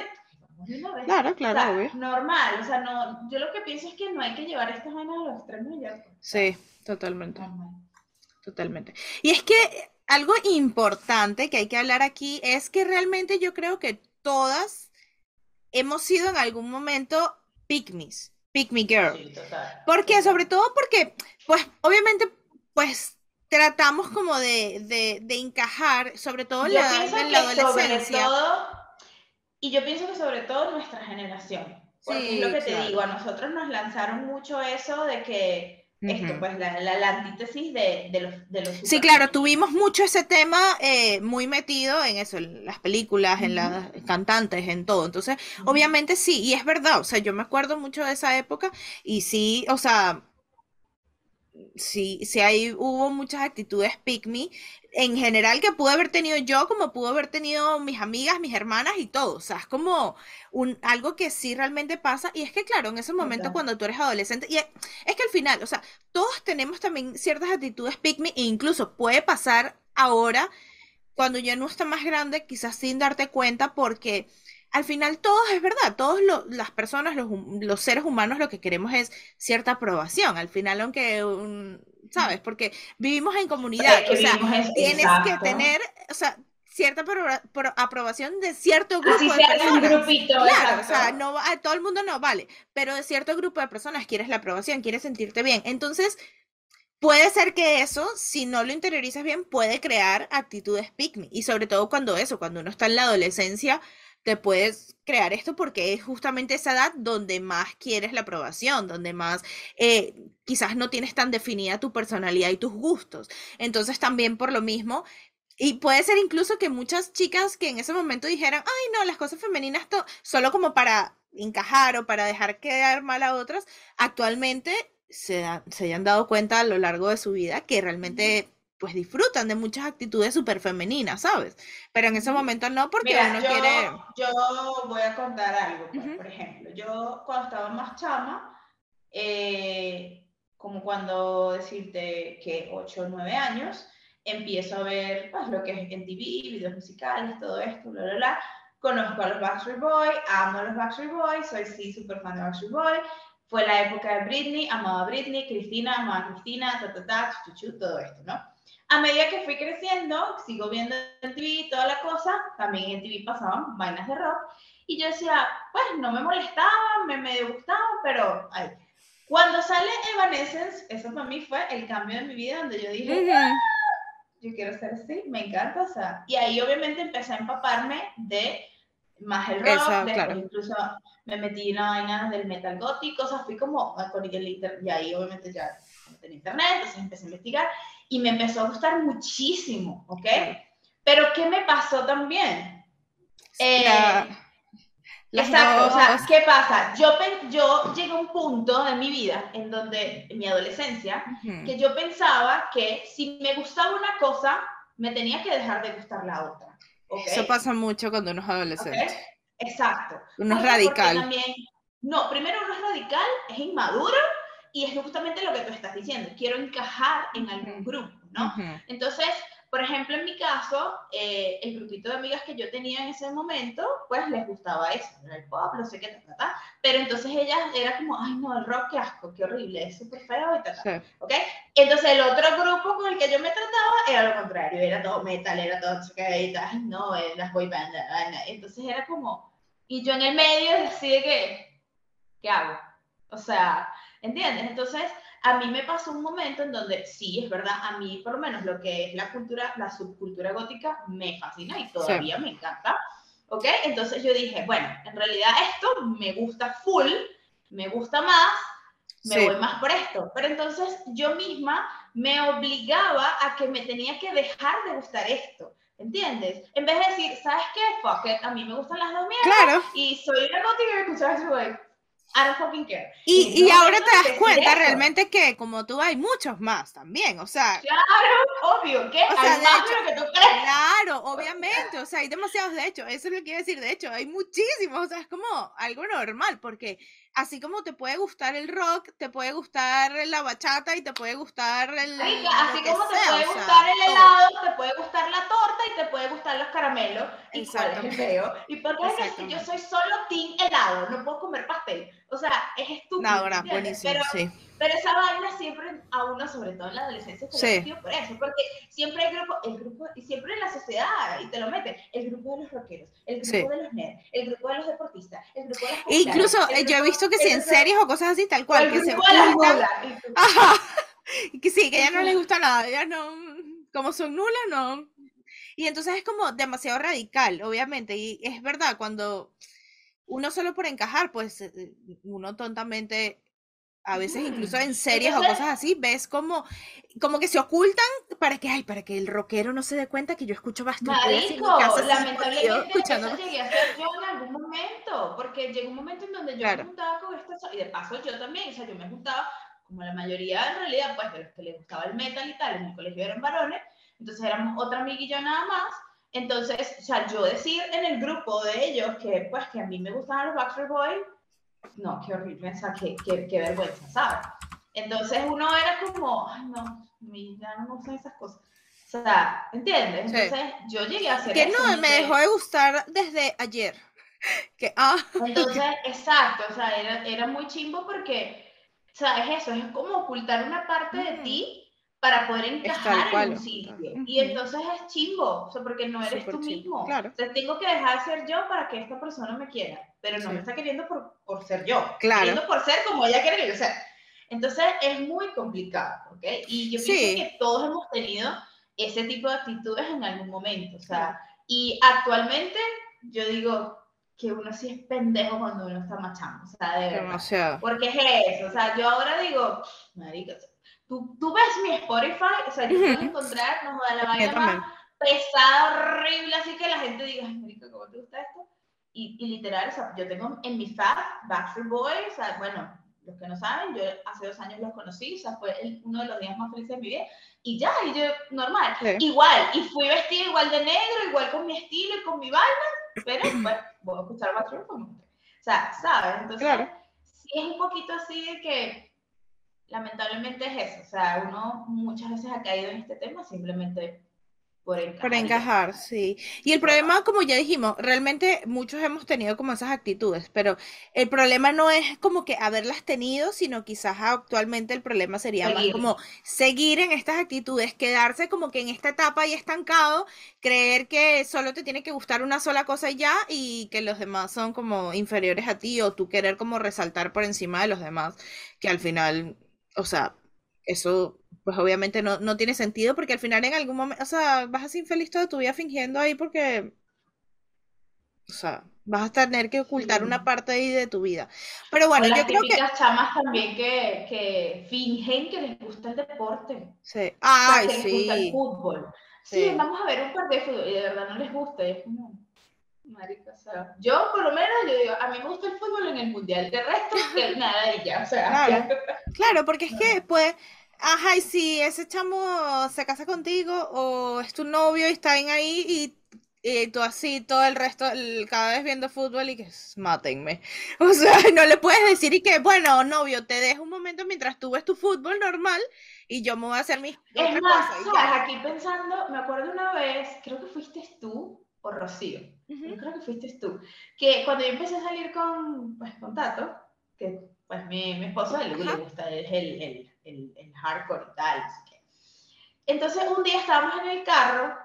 Claro, claro, Normal, o sea, no, yo lo que pienso es que no hay que llevar estas vainas a los extremos ya. Pues. Sí, totalmente. Totalmente. Y es que algo importante que hay que hablar aquí es que realmente yo creo que todas hemos sido en algún momento pygmies. Pick Me Girl. Sí, total. Porque, sobre todo porque, pues, obviamente, pues tratamos como de, de, de encajar, sobre todo en la, en la adolescencia. Y yo pienso que sobre todo nuestra generación. Porque es lo que te digo, a nosotros nos lanzaron mucho eso de que esto, pues la, la, antítesis de, de, los, de los Sí, claro, tuvimos mucho ese tema eh, muy metido en eso, en las películas, en las cantantes, en todo. Entonces, obviamente sí, y es verdad, o sea, yo me acuerdo mucho de esa época y sí, o sea, sí, sí ahí hubo muchas actitudes pick me en general que pude haber tenido yo, como pudo haber tenido mis amigas, mis hermanas y todo. O sea, es como un, algo que sí realmente pasa. Y es que, claro, en ese momento cuando tú eres adolescente, y es, que al final, o sea, todos tenemos también ciertas actitudes pick me, e incluso puede pasar ahora, cuando ya no está más grande, quizás sin darte cuenta, porque al final todos es verdad, todos las personas, los, seres humanos lo que queremos es cierta aprobación. Al final, aunque, ¿sabes? Porque vivimos en comunidad, o sea, tienes que tener, o sea, cierta aprobación de cierto grupo de personas. grupito, claro, o sea, no, todo el mundo no vale, pero de cierto grupo de personas quieres la aprobación, quieres sentirte bien. Entonces, puede ser que eso, si no lo interiorizas bien, puede crear actitudes pick me. Y sobre todo cuando eso, cuando uno está en la adolescencia, te puedes crear esto porque es justamente esa edad donde más quieres la aprobación, donde más eh, quizás no tienes tan definida tu personalidad y tus gustos. Entonces también por lo mismo, y puede ser incluso que muchas chicas que en ese momento dijeran, ay no, las cosas femeninas solo como para encajar o para dejar quedar mal a otras, actualmente se, se hayan dado cuenta a lo largo de su vida que realmente pues disfrutan de muchas actitudes súper femeninas, ¿sabes? Pero en ese momento no, porque uno yo, quiere... Yo voy a contar algo, pues, por ejemplo, yo cuando estaba más chama, eh, como cuando decirte que 8 o 9 años, empiezo a ver pues, lo que es en TV, videos musicales, todo esto, bla, bla, bla. Conozco a los Backstreet Boys, amo a los Backstreet Boys, soy sí súper fan de Backstreet Boys. Fue la época de Britney, amaba a Britney, Cristina, amaba a Cristina, ta, ta, ta, chuchu, todo esto, ¿no? A medida que fui creciendo, sigo viendo en TV toda la cosa, también en TV pasaban vainas de rock, y yo decía, pues no me molestaban, me medio gustaban, pero ay. Cuando sale Evanescence, eso para mí fue el cambio de mi vida, donde yo dije, ah, yo quiero ser así, me encanta, o sea, y ahí obviamente empecé a empaparme de más el rock, incluso me metí en la vaina del metal gótico, o sea, fui como con el internet, y ahí obviamente ya en internet, entonces empecé a investigar y me empezó a gustar muchísimo, ¿ok? Pero ¿qué me pasó también? Eh, exacto, o sea, ¿qué pasa? Yo, yo llegué a un punto de mi vida, en donde, en mi adolescencia, que yo pensaba que si me gustaba una cosa, me tenía que dejar de gustar la otra. ¿okay? Eso pasa mucho cuando uno es adolescente. Exacto. Uno es radical. También, no, primero uno es radical, es inmaduro y es justamente lo que tú estás diciendo, quiero encajar en algún grupo, ¿no? Entonces, por ejemplo, en mi caso, eh, el grupito de amigas que yo tenía en ese momento, pues les gustaba eso, el pop, no sé qué, ta, ta, pero entonces ellas era como, ay no, el rock, qué asco, qué horrible, es súper feo y tal, ¿ok? Entonces el otro grupo con el que yo me trataba era lo contrario, era todo metal, era todo, ay no, eh, las boy band, entonces era como, y yo en el medio decía que, ¿qué hago? O sea, ¿Entiendes? Entonces, a mí me pasó un momento en donde, sí, es verdad, a mí por lo menos lo que es la cultura, la subcultura gótica me fascina y todavía me encanta. ¿Ok? Entonces yo dije, bueno, en realidad esto me gusta full, me gusta más, me voy más por esto. Pero entonces yo misma me obligaba a que me tenía que dejar de gustar esto. ¿Entiendes? En vez de decir, ¿sabes qué? Fuck it, a mí me gustan las dos mierdas. Claro. Y soy una gótica y ese güey. I don't fucking care. Y, y, ahora te das cuenta realmente que como tú hay muchos más también, o sea. Claro, obvio, que hay más de lo que tú crees. Claro, obviamente, o sea, hay demasiados, de hecho, eso es lo que quiero decir, de hecho, hay muchísimos, o sea, es como algo normal, porque así como te puede gustar el rock, te puede gustar la bachata y te puede gustar el. así como te puede gustar el helado, te puede gustar la torta y te puede gustar los caramelos. Y cuál es el feo. Y porque es que yo soy solo team helado, no puedo comer pastel. O sea, es estúpido. No, buenísimo, pero, sí. Pero esa vaina siempre, a uno, sobre todo en la adolescencia, se sí. por eso, porque siempre hay grupo, el grupo, y siempre en la sociedad, y te lo meten, el grupo de los rockeros, el grupo de los nerds, el grupo de los deportistas, el grupo de los Incluso eh, yo he visto que si en series o cosas así, tal cual, que se ocultan. Ajá. (laughs) Que sí, que ya no les gusta nada, ya no, como son nulas, no. Y entonces es como demasiado radical, obviamente, y es verdad, cuando uno solo por encajar, pues eh, uno tontamente a veces incluso en series o cosas así, ves como, como que se ocultan para que, ay, para que el rockero no se dé cuenta que yo escucho bastante. Lamentablemente escuchando. eso llegué a hacer yo en algún momento, porque llegó un momento en donde yo me juntaba con esto, y de paso yo también, o sea, yo me juntaba, como la mayoría en realidad, pues de los que les gustaba el metal y tal, en el colegio eran varones, entonces éramos otra yo nada más, entonces, o sea, yo decir en el grupo de ellos que, pues, que a mí me gustaban los Backstreet Boys, no, qué horrible, o sea, qué, qué, qué vergüenza, ¿sabes? Entonces uno era como, ay, no, ya no me gustan esas cosas. O sea, ¿entiendes? Entonces yo llegué a hacer Que no, me dejó de gustar desde ayer. (laughs) Que, ah. Entonces, (laughs) exacto, o sea, era, era muy chimbo porque, o sea, es eso, es como ocultar una parte de ti para poder encajar en un sitio. Y entonces es chimbo, o sea, porque no eres tú mismo. Claro. Entonces tengo que dejar de ser yo para que esta persona me quiera, pero no me está queriendo por, por ser yo, claro. queriendo por ser como ella quiere que yo sea. Entonces es muy complicado, ¿ok? Y yo pienso que todos hemos tenido ese tipo de actitudes en algún momento, o sea, y actualmente yo digo que uno sí es pendejo cuando uno está machando, o sea, de verdad. Demasiado. Porque es eso, o sea, yo ahora digo, marica, Tú, tú, ves mi Spotify, o sea, yo puedo encontrar, nos da la vaina más pesada, horrible, así que la gente diga, ay, marica, ¿cómo te gusta esto? Y, y, literal, o sea, yo tengo en mi fab Backstreet Boys, o sea, bueno, los que no saben, yo hace dos años los conocí, o sea, fue uno de los días más felices de mi vida, y ya, y yo, normal, igual, y fui vestida igual de negro, igual con mi estilo y con mi vaina, pero, (clears throat) bueno, voy a escuchar Backstreet Boys, o sea, ¿sabes? Entonces, claro. sí es un poquito así de que lamentablemente es eso, o sea, uno muchas veces ha caído en este tema simplemente por encajar. Por encajar, sí. Y el problema, como ya dijimos, realmente muchos hemos tenido como esas actitudes, pero el problema no es como que haberlas tenido, sino quizás actualmente el problema sería más como seguir en estas actitudes, quedarse como que en esta etapa y estancado, creer que solo te tiene que gustar una sola cosa y ya, y que los demás son como inferiores a ti, o tú querer como resaltar por encima de los demás, que al final o sea, eso pues obviamente no, no, tiene sentido porque al final en algún momento, o sea, vas a ser infeliz toda tu vida fingiendo ahí porque, o sea, vas a tener que ocultar una parte ahí de tu vida. Pero bueno, yo creo que... Chamas también que, que, fingen que les gusta el deporte. Sí. Ay, sí. Les gusta el fútbol. Sí. vamos a ver un par de fútbol y de verdad no les gusta. es como... Marica, o sea, yo por lo menos, yo digo, a mí me gusta el fútbol en el mundial, de resto, que (laughs) nada y ya, o sea. Claro, (laughs) porque es que después, ajá, y si ese chamo se casa contigo o es tu novio y están ahí y, y tú así todo el resto, cada vez viendo fútbol y que mátenme. (laughs) O sea, no le puedes decir y que, bueno, novio, te dejo un momento mientras tú ves tu fútbol normal y yo me voy a hacer mis Es más, sabes, aquí pensando, me acuerdo una vez, creo que fuiste tú o Rocío, yo creo que fuiste tú, que cuando yo empecé a salir con, pues, con Tato, que pues mi, mi esposo él, le gusta el, el, el, el, hardcore y tal, así que. Entonces un día estábamos en el carro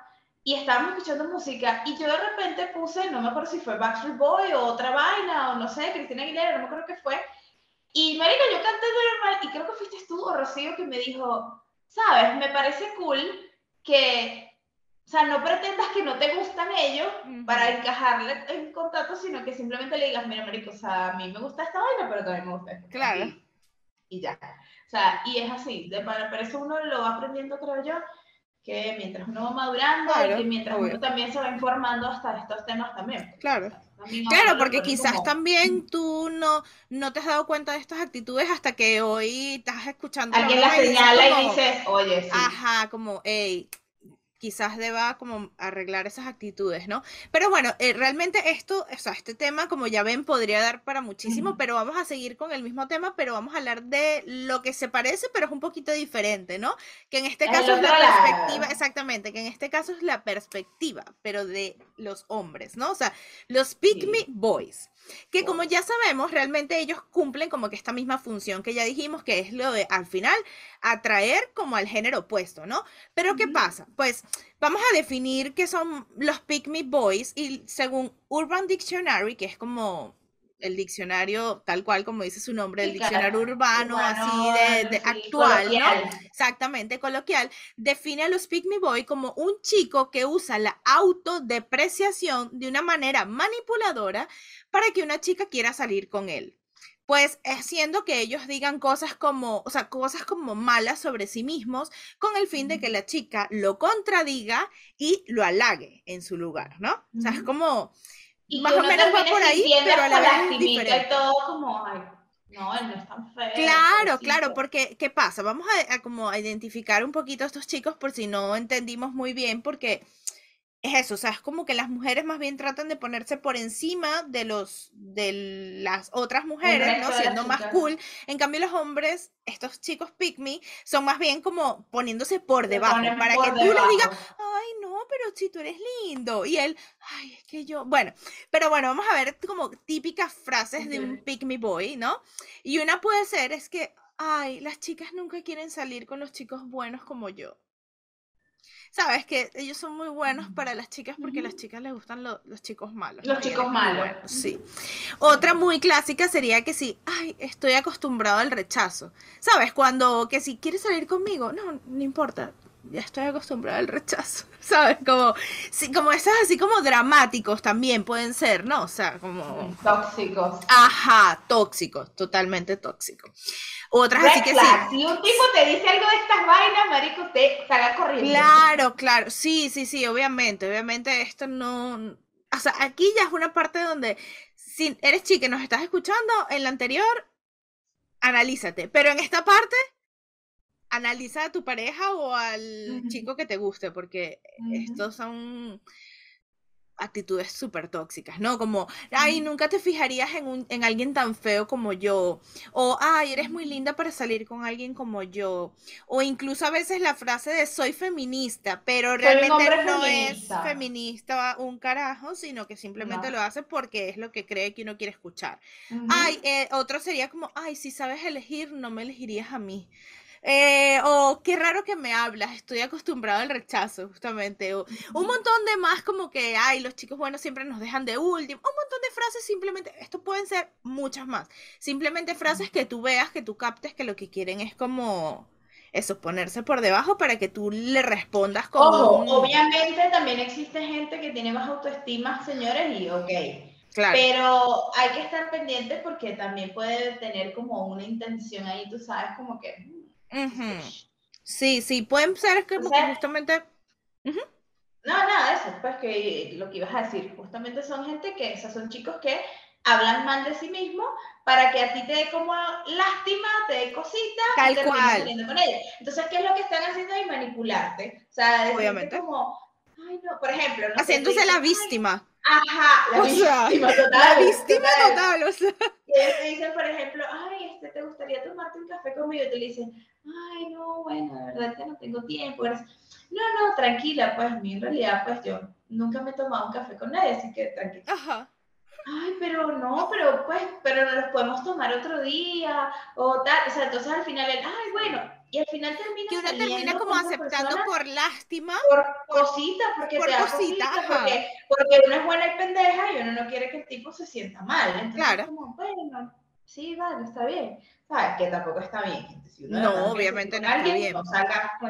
y estábamos escuchando música y yo de repente puse, no me acuerdo si fue Backstreet Boy o otra vaina o no sé, Cristina Aguilera, no me acuerdo qué fue. Y Marina, yo canté normal y creo que fuiste tú o Rocío que me dijo, sabes, me parece cool que o sea, no pretendas que no te gustan ellos para encajarle en contacto, sino que simplemente le digas, mira, marico, o sea, a mí me gusta esta vaina, pero también me gusta esto. Claro. Y, ya. O sea, y es así. De, para, eso uno lo va aprendiendo, creo yo, que mientras uno va madurando y que mientras uno también se va informando hasta estos temas también. Claro. claro, porque quizás también tú no, no te has dado cuenta de estas actitudes hasta que hoy estás escuchando. Alguien la señala y, dices, oye, sí. Ajá, como, hey, quizás deba como arreglar esas actitudes, ¿no? Pero bueno, eh, realmente esto, o sea, este tema, como ya ven, podría dar para muchísimo, pero vamos a seguir con el mismo tema, pero vamos a hablar de lo que se parece, pero es un poquito diferente, ¿no? Que en este caso es la perspectiva, exactamente, que en este caso es la perspectiva, pero de los hombres, ¿no? O sea, los Pick Me Boys. que como ya sabemos, realmente ellos cumplen como que esta misma función que ya dijimos, que es lo de al final atraer como al género opuesto, ¿no? Pero ¿qué pasa? Pues vamos a definir qué son los Pick Me Boys y según Urban Dictionary, que es como el diccionario tal cual como dice su nombre, el diccionario urbano, así de, actual, ¿no? Exactamente, coloquial, define a los Pick Me Boy como un chico que usa la autodepreciación de una manera manipuladora para que una chica quiera salir con él. Pues haciendo que ellos digan cosas como, o sea, cosas como malas sobre sí mismos, con el fin de que la chica lo contradiga y lo halague en su lugar, ¿no? O sea, es como, y más o menos va por ahí, pero a la vez es diferente. todo como, ay, no, él no es tan feo. Claro, claro, porque ¿qué pasa? Vamos a, como a identificar un poquito a estos chicos por si no entendimos muy bien, porque es eso, o sea, es como que las mujeres más bien tratan de ponerse por encima de los de las otras mujeres, ¿no? Siendo más cool. En cambio, los hombres, estos chicos pick me, son más bien como poniéndose por debajo, para que tú les digas, ay, no, pero si tú eres lindo. Y él, ay, es que yo, bueno, pero bueno, vamos a ver como típicas frases de un pick me boy, ¿no? Y una puede ser, es que, ay, las chicas nunca quieren salir con los chicos buenos como yo sabes que ellos son muy buenos para las chicas porque a las chicas les gustan los chicos malos. Los chicos malos. sí. Otra muy clásica sería que si, ay, estoy acostumbrado al rechazo. ¿Sabes? Cuando que si quieres salir conmigo, no, no importa, ya estoy acostumbrada al rechazo, (laughs) ¿sabes? Como, sí, como esas así como dramáticos también pueden ser, ¿no? O sea, como... Tóxicos. Ajá, tóxicos, totalmente tóxicos. Otras así que sí. Si un tipo te dice algo de estas vainas, marico, usted salga corriendo. Claro, claro. Sí, sí, sí, obviamente. Obviamente esto no... O sea, aquí ya es una parte donde si eres chica y nos estás escuchando, en la anterior, analízate. Pero en esta parte, analiza a tu pareja o al chico que te guste, porque estos son actitudes súper tóxicas, ¿no? Como, ay, nunca te fijarías en, un, en alguien tan feo como yo, o, ay, eres muy linda para salir con alguien como yo, o incluso a veces la frase de soy feminista, pero realmente no es feminista. un carajo, sino que simplemente lo hace porque es lo que cree que uno quiere escuchar. Ay, eh, otro sería como, ay, si sabes elegir, no me elegirías a mí. Eh, o qué raro que me hablas, estoy acostumbrado al rechazo, justamente. O, un montón de más como que, ay, los chicos buenos siempre nos dejan de último. Un montón de frases simplemente, esto pueden ser muchas más. Simplemente frases que tú veas, que tú captes que lo que quieren es como eso, ponerse por debajo para que tú le respondas como... Ojo, obviamente también existe gente que tiene más autoestima, señores, y ok. Claro. Pero hay que estar pendiente porque también puede tener como una intención ahí, tú sabes, como que Sí, sí, pueden ser que justamente... No, nada, eso, pues que lo que ibas a decir, justamente son gente que, o son chicos que hablan mal de sí mismos para que a ti te dé como lástima, te dé cosita Tal y cual. saliendo con ellos. Entonces, ¿qué es lo que están haciendo ahí? Manipularte. O sea, Obviamente. como, ay no, por ejemplo, no haciéndose la víctima. Ajá, la víctima total. La víctima total, o sea. Y ellos te dicen, por ejemplo, ay, ¿te gustaría tomarte un café conmigo? Y te dicen, ay, no, bueno, de verdad que no tengo tiempo. No, no, tranquila, pues a mí en realidad, pues yo nunca me he tomado un café con nadie, así que tranquila. Ajá. Ay, pero no, pero pues, pero nos los podemos tomar otro día, o tal, o sea, entonces al final, ay, bueno, y al final termina que uno termina como aceptando por lástima por cositas porque te da cositas, porque, porque, uno es buena y pendeja y uno no quiere que el tipo se sienta mal entonces claro. como bueno sí vale está bien sabes que tampoco está bien no, obviamente no está bien.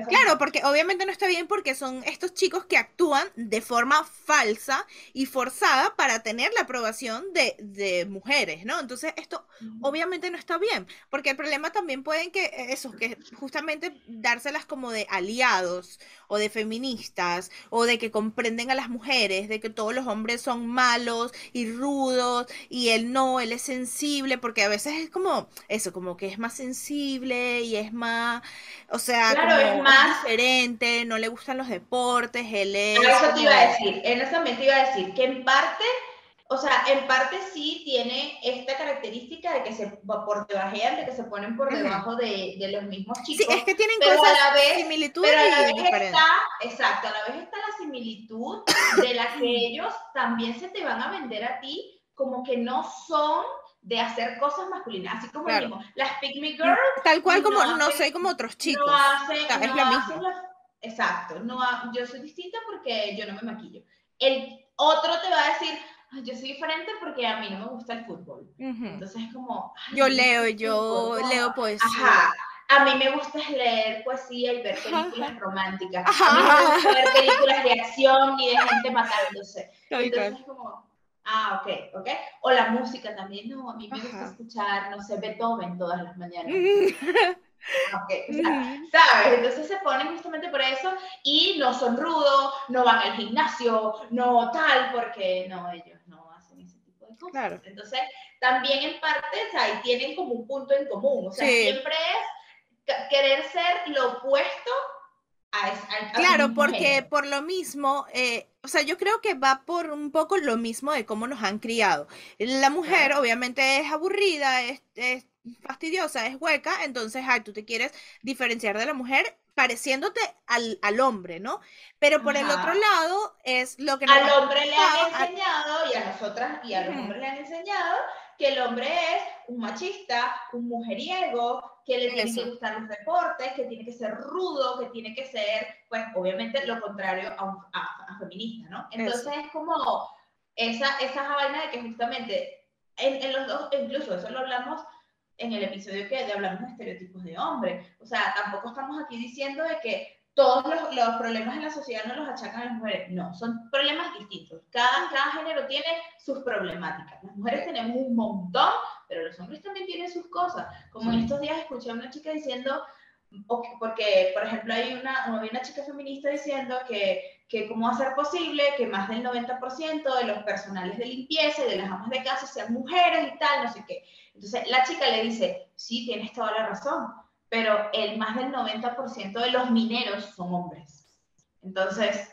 claro, porque obviamente no está bien porque son estos chicos que actúan de forma falsa y forzada para tener la aprobación de, de mujeres, ¿no? Entonces esto obviamente no está bien, porque el problema también pueden que eh, eso, que justamente dárselas como de aliados o de feministas o de que comprenden a las mujeres, de que todos los hombres son malos y rudos y él no, él es sensible, porque a veces es como eso, como que es más sensible y es más, o sea, es más diferente, no le gustan los deportes, él es... Eso te iba a decir, en eso te iba a decir, que en parte, o sea, en parte sí tiene esta característica de que se por debajean, de que se ponen por debajo de, de, los mismos chicos. Sí, es que tienen cosas a la vez, similitudes pero a la vez está, exacto, a la vez está la similitud de la que (coughs) ellos también se te van a vender a ti como que no son de hacer cosas masculinas, así como mismo, las Pick Me Girls. Tal cual como no, soy como otros chicos. No hacen, es lo mismo. exacto, no, yo soy distinta porque yo no me maquillo. El otro te va a decir, yo soy diferente porque a mí no me gusta el fútbol. Entonces es como... Yo leo, yo leo poesía. Ajá. A mí me gusta leer poesía y ver películas románticas. A mí no me gusta ver películas de acción ni de gente matándose. Entonces es como, ah, ok, ok. O la música también, no, a mí me gusta escuchar, no sé, Beethoven todas las mañanas. (laughs) Okay, ¿sabes? Entonces se ponen justamente por eso y no son rudos, no van al gimnasio, no tal, porque no, ellos no hacen ese tipo de cosas. Entonces, también en parte, o sea, tienen como un punto en común, o sea, siempre es querer ser lo opuesto a, a, Claro, porque por lo mismo, eh, o sea, yo creo que va por un poco lo mismo de cómo nos han criado. La mujer obviamente es aburrida, es, es fastidiosa, es hueca, entonces, ay, tú te quieres diferenciar de la mujer pareciéndote al, al hombre, ¿no? Pero por el otro lado es lo que... Al hombre le han enseñado y a nosotras y a los hombres le han enseñado que el hombre es un machista, un mujeriego, que le tiene que gustar los deportes, que tiene que ser rudo, que tiene que ser, pues, obviamente lo contrario a, un, a, feminista, ¿no? Entonces es como esa, esa vaina de que justamente en, en los dos, incluso eso lo hablamos en el episodio que hablamos de estereotipos de hombre. O sea, tampoco estamos aquí diciendo de que todos los, los, problemas en la sociedad no los achacan a las mujeres. No, son problemas distintos. Cada, cada género tiene sus problemáticas. Las mujeres tenemos un montón, pero los hombres también tienen sus cosas. Como en estos días escuché a una chica diciendo, porque, por ejemplo, hay una, hay una chica feminista diciendo que, que cómo va a ser posible que más del 90% de los personales de limpieza y de las amas de casa sean mujeres y tal, no sé qué. Entonces la chica le dice, sí, tienes toda la razón, pero el más del 90% de los mineros son hombres. Entonces,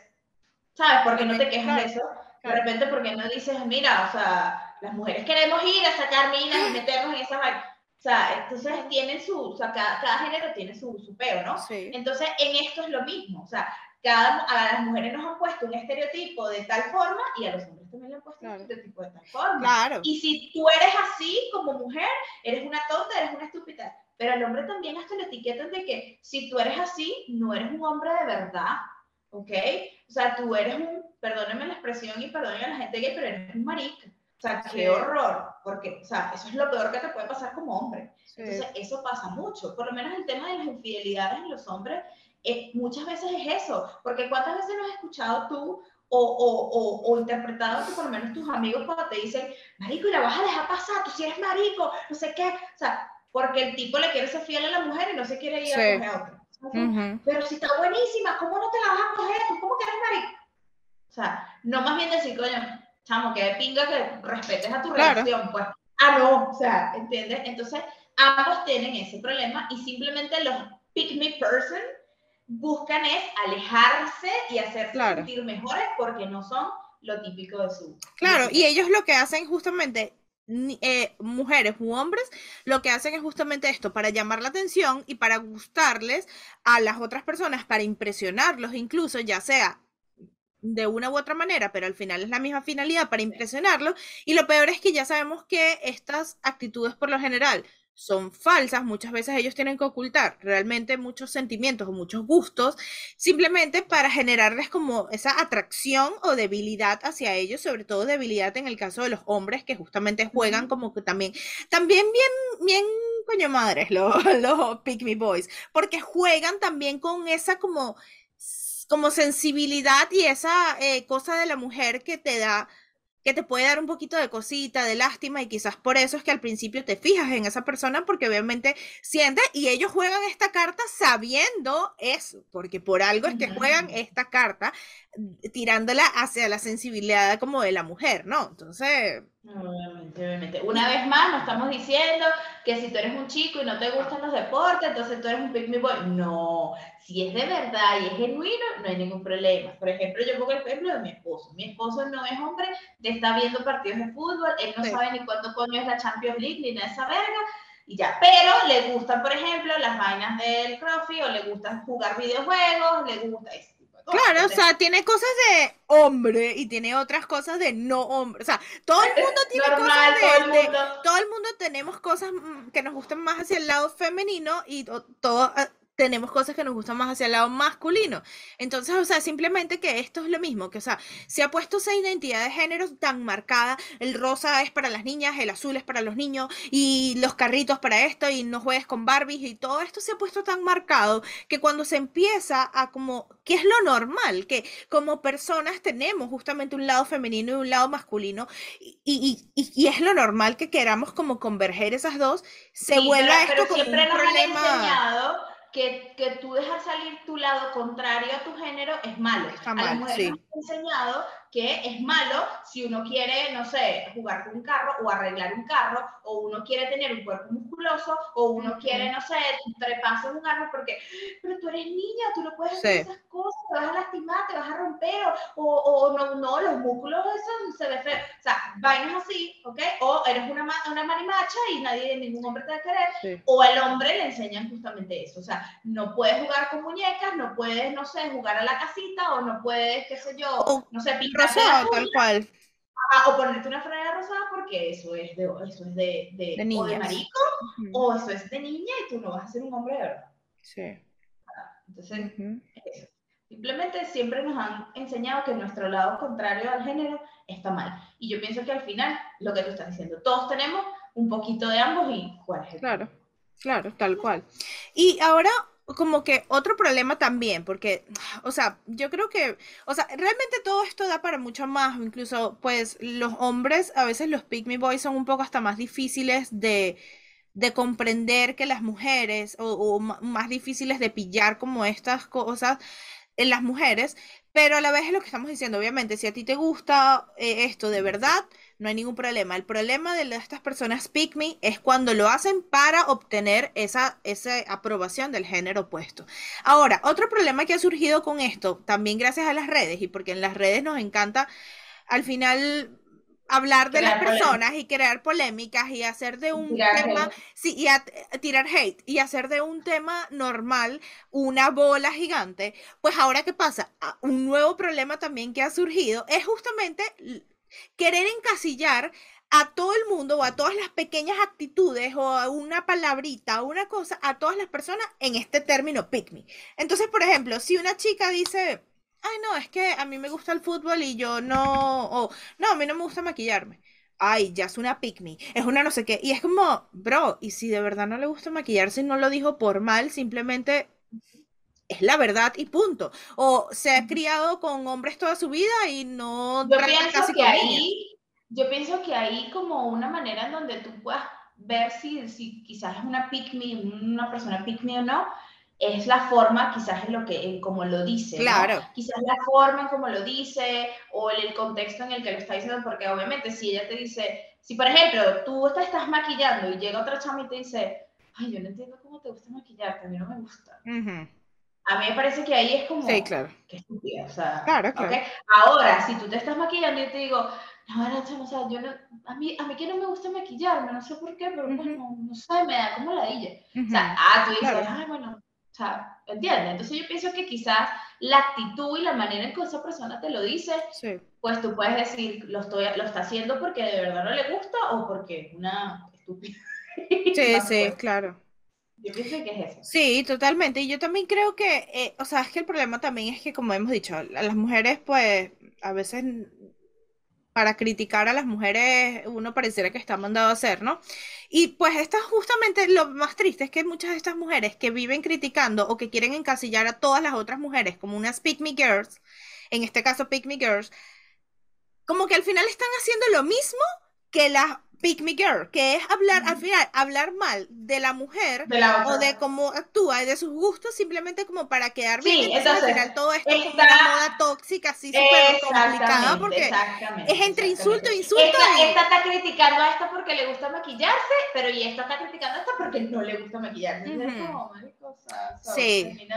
¿sabes por qué no te quejas de eso? De repente, porque no dices, mira, o sea, las mujeres queremos ir a sacar minas y meternos en esa vaina. O sea, entonces tienen su, o sea, cada, cada género tiene su, su peo, ¿no? Sí. Entonces, en esto es lo mismo. O sea, cada, a las mujeres nos han puesto un estereotipo de tal forma y a los hombres también le han puesto un estereotipo de tal forma. Claro. Y si tú eres así como mujer, eres una tonta, eres una estúpida. Pero al hombre también hasta le etiquetan de que si tú eres así, no eres un hombre de verdad, ¿ok? O sea, tú eres un, perdónenme la expresión y perdónenme a la gente gay, pero eres un marica. O sea, qué horror, porque, o sea, eso es lo peor que te puede pasar como hombre. Entonces, eso pasa mucho. Por lo menos el tema de las infidelidades en los hombres eh, muchas veces es eso, porque cuántas veces lo has escuchado tú o, o, o, o, interpretado que por lo menos tus amigos cuando te dicen, marico, y la vas a dejar pasar, tú si eres marico, no sé qué, o sea, porque el tipo le quiere ser fiel a la mujer y no se quiere ir a coger a otra. Pero si está buenísima, ¿cómo no te la vas a coger? ¿Tú cómo que eres marico? O sea, no más bien decir, coño, chamo, que de pinga que respetes a tu relación, pues. Ah, no, o sea, ¿entiendes? Entonces, ambos tienen ese problema y simplemente los pick me person buscan es alejarse y hacerse sentir mejores porque no son lo típico de su. Claro, y ellos lo que hacen justamente, eh, mujeres u hombres, lo que hacen es justamente esto, para llamar la atención y para gustarles a las otras personas, para impresionarlos, incluso ya sea de una u otra manera, pero al final es la misma finalidad para impresionarlos. Y lo peor es que ya sabemos que estas actitudes por lo general son falsas, muchas veces ellos tienen que ocultar realmente muchos sentimientos o muchos gustos, simplemente para generarles como esa atracción o debilidad hacia ellos, sobre todo debilidad en el caso de los hombres que justamente juegan como que también, también bien, bien coño madres, los, (laughs) los Pick Me Boys, porque juegan también con esa como, como sensibilidad y esa eh, cosa de la mujer que te da que te puede dar un poquito de cosita, de lástima, y quizás por eso es que al principio te fijas en esa persona porque obviamente siente y ellos juegan esta carta sabiendo eso, porque por algo es que juegan esta carta tirándola hacia la sensibilidad como de la mujer, ¿no? Entonces... Obviamente, obviamente. Una vez más, no estamos diciendo que si tú eres un chico y no te gustan los deportes, entonces tú eres un pick me boy. No, si es de verdad y es genuino, no hay ningún problema. Por ejemplo, yo pongo el ejemplo de mi esposo. Mi esposo no es hombre, está viendo partidos de fútbol, él no sabe ni cuánto coño es la Champions League ni nada de esa verga, y ya. Pero le gustan, por ejemplo, las vainas del crossfit o le gustan jugar videojuegos, le gusta eso. Claro, o sea, tiene cosas de hombre y tiene otras cosas de no hombre. O sea, todo el mundo tiene cosas todo el mundo tenemos cosas mm, que nos gustan más hacia el lado femenino y todo ah, tenemos cosas que nos gustan más hacia el lado masculino. Entonces, o sea, simplemente que esto es lo mismo, que, o sea, se ha puesto esa identidad de género tan marcada, el rosa es para las niñas, el azul es para los niños, y los carritos para esto, y no juegues con Barbies, y todo esto se ha puesto tan marcado que cuando se empieza a como, ¿qué es lo normal? Que como personas tenemos justamente un lado femenino y un lado masculino, y, y, y, es lo normal que queramos como converger esas dos, se vuelve esto como un problema que, que, tú dejas salir tu lado contrario a tu género es malo. a las mujeres sí. enseñado que es malo si uno quiere, no sé, jugar con un carro o arreglar un carro, o uno quiere tener un cuerpo musculoso, o uno quiere, no sé, treparse en un árbol porque, pero tú eres niña, tú no puedes hacer esas cosas, te vas a lastimar, te vas a romper, o, o, no, no, los músculos, eso se ve feo. O sea, vainas así, ¿ok? O eres una, una marimacha y nadie, ningún hombre te va a querer, o al hombre le enseñan justamente eso. O sea, no puedes jugar con muñecas, no puedes, no sé, jugar a la casita, o no puedes, qué sé yo, no sé, pintar rosado, tal cual. o ponerte una franela rosada porque eso es de, eso es de, de, de, o de marico o eso es de niña y tú no vas a ser un hombre de verdad. Sí. Entonces, eso. Simplemente siempre nos han enseñado que nuestro lado contrario al género está mal. Y yo pienso que al final, lo que tú estás diciendo, todos tenemos un poquito de ambos y cuál es el Claro, claro, tal cual. Y ahora como que otro problema también, porque, o sea, yo creo que, o sea, realmente todo esto da para mucho más, incluso, pues, los hombres, a veces los pick me boys son un poco hasta más difíciles de, de comprender que las mujeres, o, más difíciles de pillar como estas cosas en las mujeres, pero a la vez es lo que estamos diciendo, obviamente, si a ti te gusta eh, esto de verdad, no hay ningún problema. El problema de estas personas pick me es cuando lo hacen para obtener esa, esa aprobación del género opuesto. Ahora, otro problema que ha surgido con esto, también gracias a las redes, y porque en las redes nos encanta al final hablar de las personas y crear polémicas y hacer de un tema, sí, y tirar hate y hacer de un tema normal una bola gigante, pues ahora qué pasa? Ah, un nuevo problema también que ha surgido es justamente querer encasillar a todo el mundo o a todas las pequeñas actitudes o a una palabrita o una cosa, a todas las personas en este término pick me. Entonces, por ejemplo, si una chica dice, ay, no, es que a mí me gusta el fútbol y yo no, o no, a mí no me gusta maquillarme. Ay, ya es una pick me, es una no sé qué. Y es como, bro, y si de verdad no le gusta maquillarse no lo dijo por mal, simplemente es la verdad y punto. O se ha criado con hombres toda su vida y no yo pienso que ahí, Yo pienso que ahí como una manera en donde tú puedas ver si, si quizás es una pick me, una persona pick me o no, es la forma, quizás en lo que, en cómo lo dice. Claro. Quizás la forma en cómo lo dice o el contexto en el que lo está diciendo, porque obviamente si ella te dice, si por ejemplo tú te estás maquillando y llega otra chama y te dice, ay, yo no entiendo cómo te gusta maquillarte, a mí no me gusta. A mí me parece que ahí es como, sí, claro. qué estúpida, o sea, claro, claro. Ahora, si tú te estás maquillando y te digo, no, no, o sea, yo no, a mí, a mí que no me gusta maquillarme, no sé por qué, pero pues, no, no sé, me da como la dilla. O sea, ah, tú dices, ay, bueno, o sea, ¿entiendes? Entonces yo pienso que quizás la actitud y la manera en que esa persona te lo dice, pues tú puedes decir, lo, estoy, lo está haciendo porque de verdad no le gusta o porque es una estúpida. (laughs) Sí, sí, claro. Yo pienso que es eso. Sí, totalmente. Y yo también creo que, eh, o sea, es que el problema también es que, como hemos dicho, las mujeres, pues, a veces para criticar a las mujeres uno pareciera que está mandado a hacer, ¿no? Y pues esto es justamente lo más triste, es que muchas de estas mujeres que viven criticando o que quieren encasillar a todas las otras mujeres como unas pick me girls, en este caso pick me girls, como que al final están haciendo lo mismo que las pick me girl, que es hablar, al final, hablar mal de la mujer o de cómo actúa y de sus gustos simplemente como para quedar bien. Sí, entonces, al final todo esto es una moda tóxica, así súper complicada, porque es entre insulto e insulto. Esta, está criticando a esta porque le gusta maquillarse, pero y esta está criticando a esta porque no le gusta maquillarse. sí.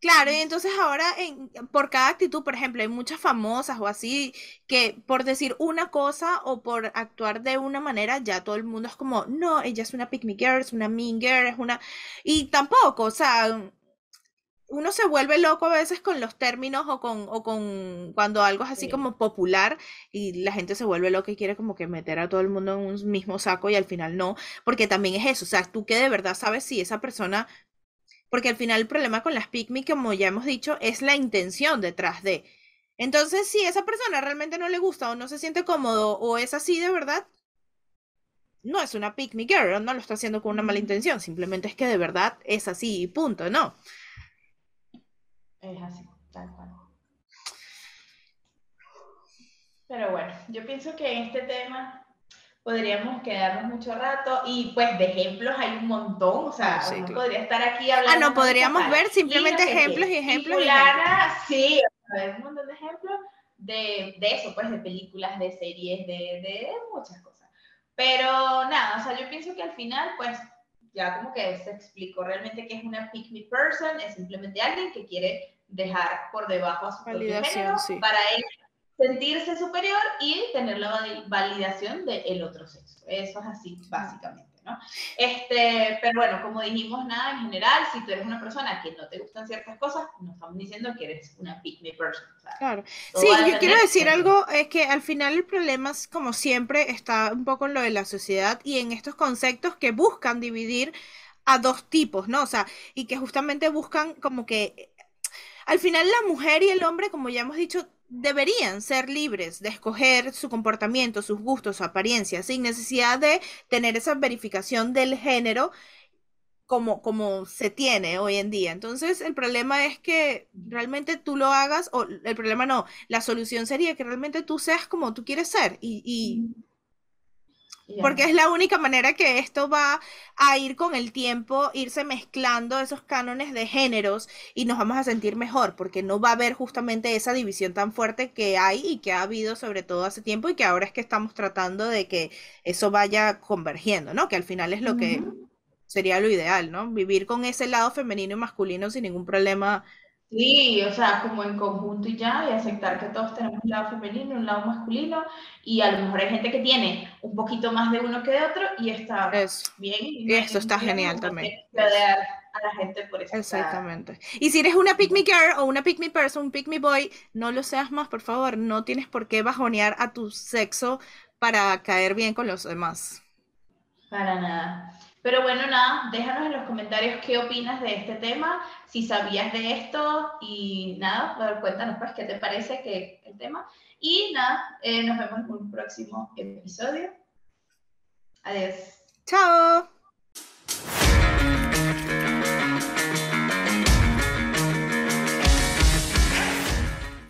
Claro, y entonces ahora en, por cada actitud, por ejemplo, hay muchas famosas o así que por decir una cosa o por actuar de una manera, ya todo el mundo es como, no, ella es una pick me girl, es una mean girl, es una... Y tampoco, o sea, uno se vuelve loco a veces con los términos o con, o con cuando algo es así como popular y la gente se vuelve loca y quiere como que meter a todo el mundo en un mismo saco y al final no, porque también es eso, o sea, tú que de verdad sabes si esa persona, porque al final el problema con las pick como ya hemos dicho, es la intención detrás de. Entonces, si esa persona realmente no le gusta o no se siente cómodo o es así de verdad, no es una pick me girl, no lo está haciendo con una mala intención, simplemente es que de verdad es así y punto, ¿no? Es así, tal cual. Pero bueno, yo pienso que en este tema podríamos quedarnos mucho rato y pues de ejemplos hay un montón, o sea, uno podría estar aquí hablando. Ah, no, podríamos ver simplemente ejemplos y ejemplos. Y sí, hay un montón de ejemplos de, de, eso, pues de películas, de series, de, de muchas cosas. Pero nada, o sea, yo pienso que al final, pues ya como que se explicó realmente que es una pick me person, es simplemente alguien que quiere dejar por debajo a su propio género para él sentirse superior y tener la validación del otro sexo. Eso es así, básicamente. Este, pero bueno, como dijimos, nada, en general, si tú eres una persona que no te gustan ciertas cosas, no estamos diciendo que eres una pick me person. claro. Sí, yo quiero decir algo, es que al final el problema, es, como siempre, está un poco en lo de la sociedad y en estos conceptos que buscan dividir a dos tipos, ¿no? O sea, y que justamente buscan como que al final la mujer y el hombre, como ya hemos dicho, deberían ser libres de escoger su comportamiento, sus gustos, su apariencia, sin necesidad de tener esa verificación del género como, como se tiene hoy en día. Entonces, el problema es que realmente tú lo hagas, o el problema no, la solución sería que realmente tú seas como tú quieres ser y, y porque es la única manera que esto va a ir con el tiempo, irse mezclando esos cánones de géneros y nos vamos a sentir mejor, porque no va a haber justamente esa división tan fuerte que hay y que ha habido sobre todo hace tiempo y que ahora es que estamos tratando de que eso vaya convergiendo, ¿no? Que al final es lo que sería lo ideal, ¿no? Vivir con ese lado femenino y masculino sin ningún problema Sí, o sea, como en conjunto y ya, y aceptar que todos tenemos un lado femenino, un lado masculino, y a lo mejor hay gente que tiene un poquito más de uno que de otro, y está bien. Y eso está genial también. a la gente por eso. Exactamente. Y si eres una pick me girl o una pick me person, un pick me boy, no lo seas más, por favor. No tienes por qué bajonear a tu sexo para caer bien con los demás. Para nada. Pero bueno, nada, déjanos en los comentarios qué opinas de este tema, si sabías de esto y nada, cuéntanos pues qué te parece que el tema. Y nada, eh, nos vemos en un próximo episodio. Adiós. Chao.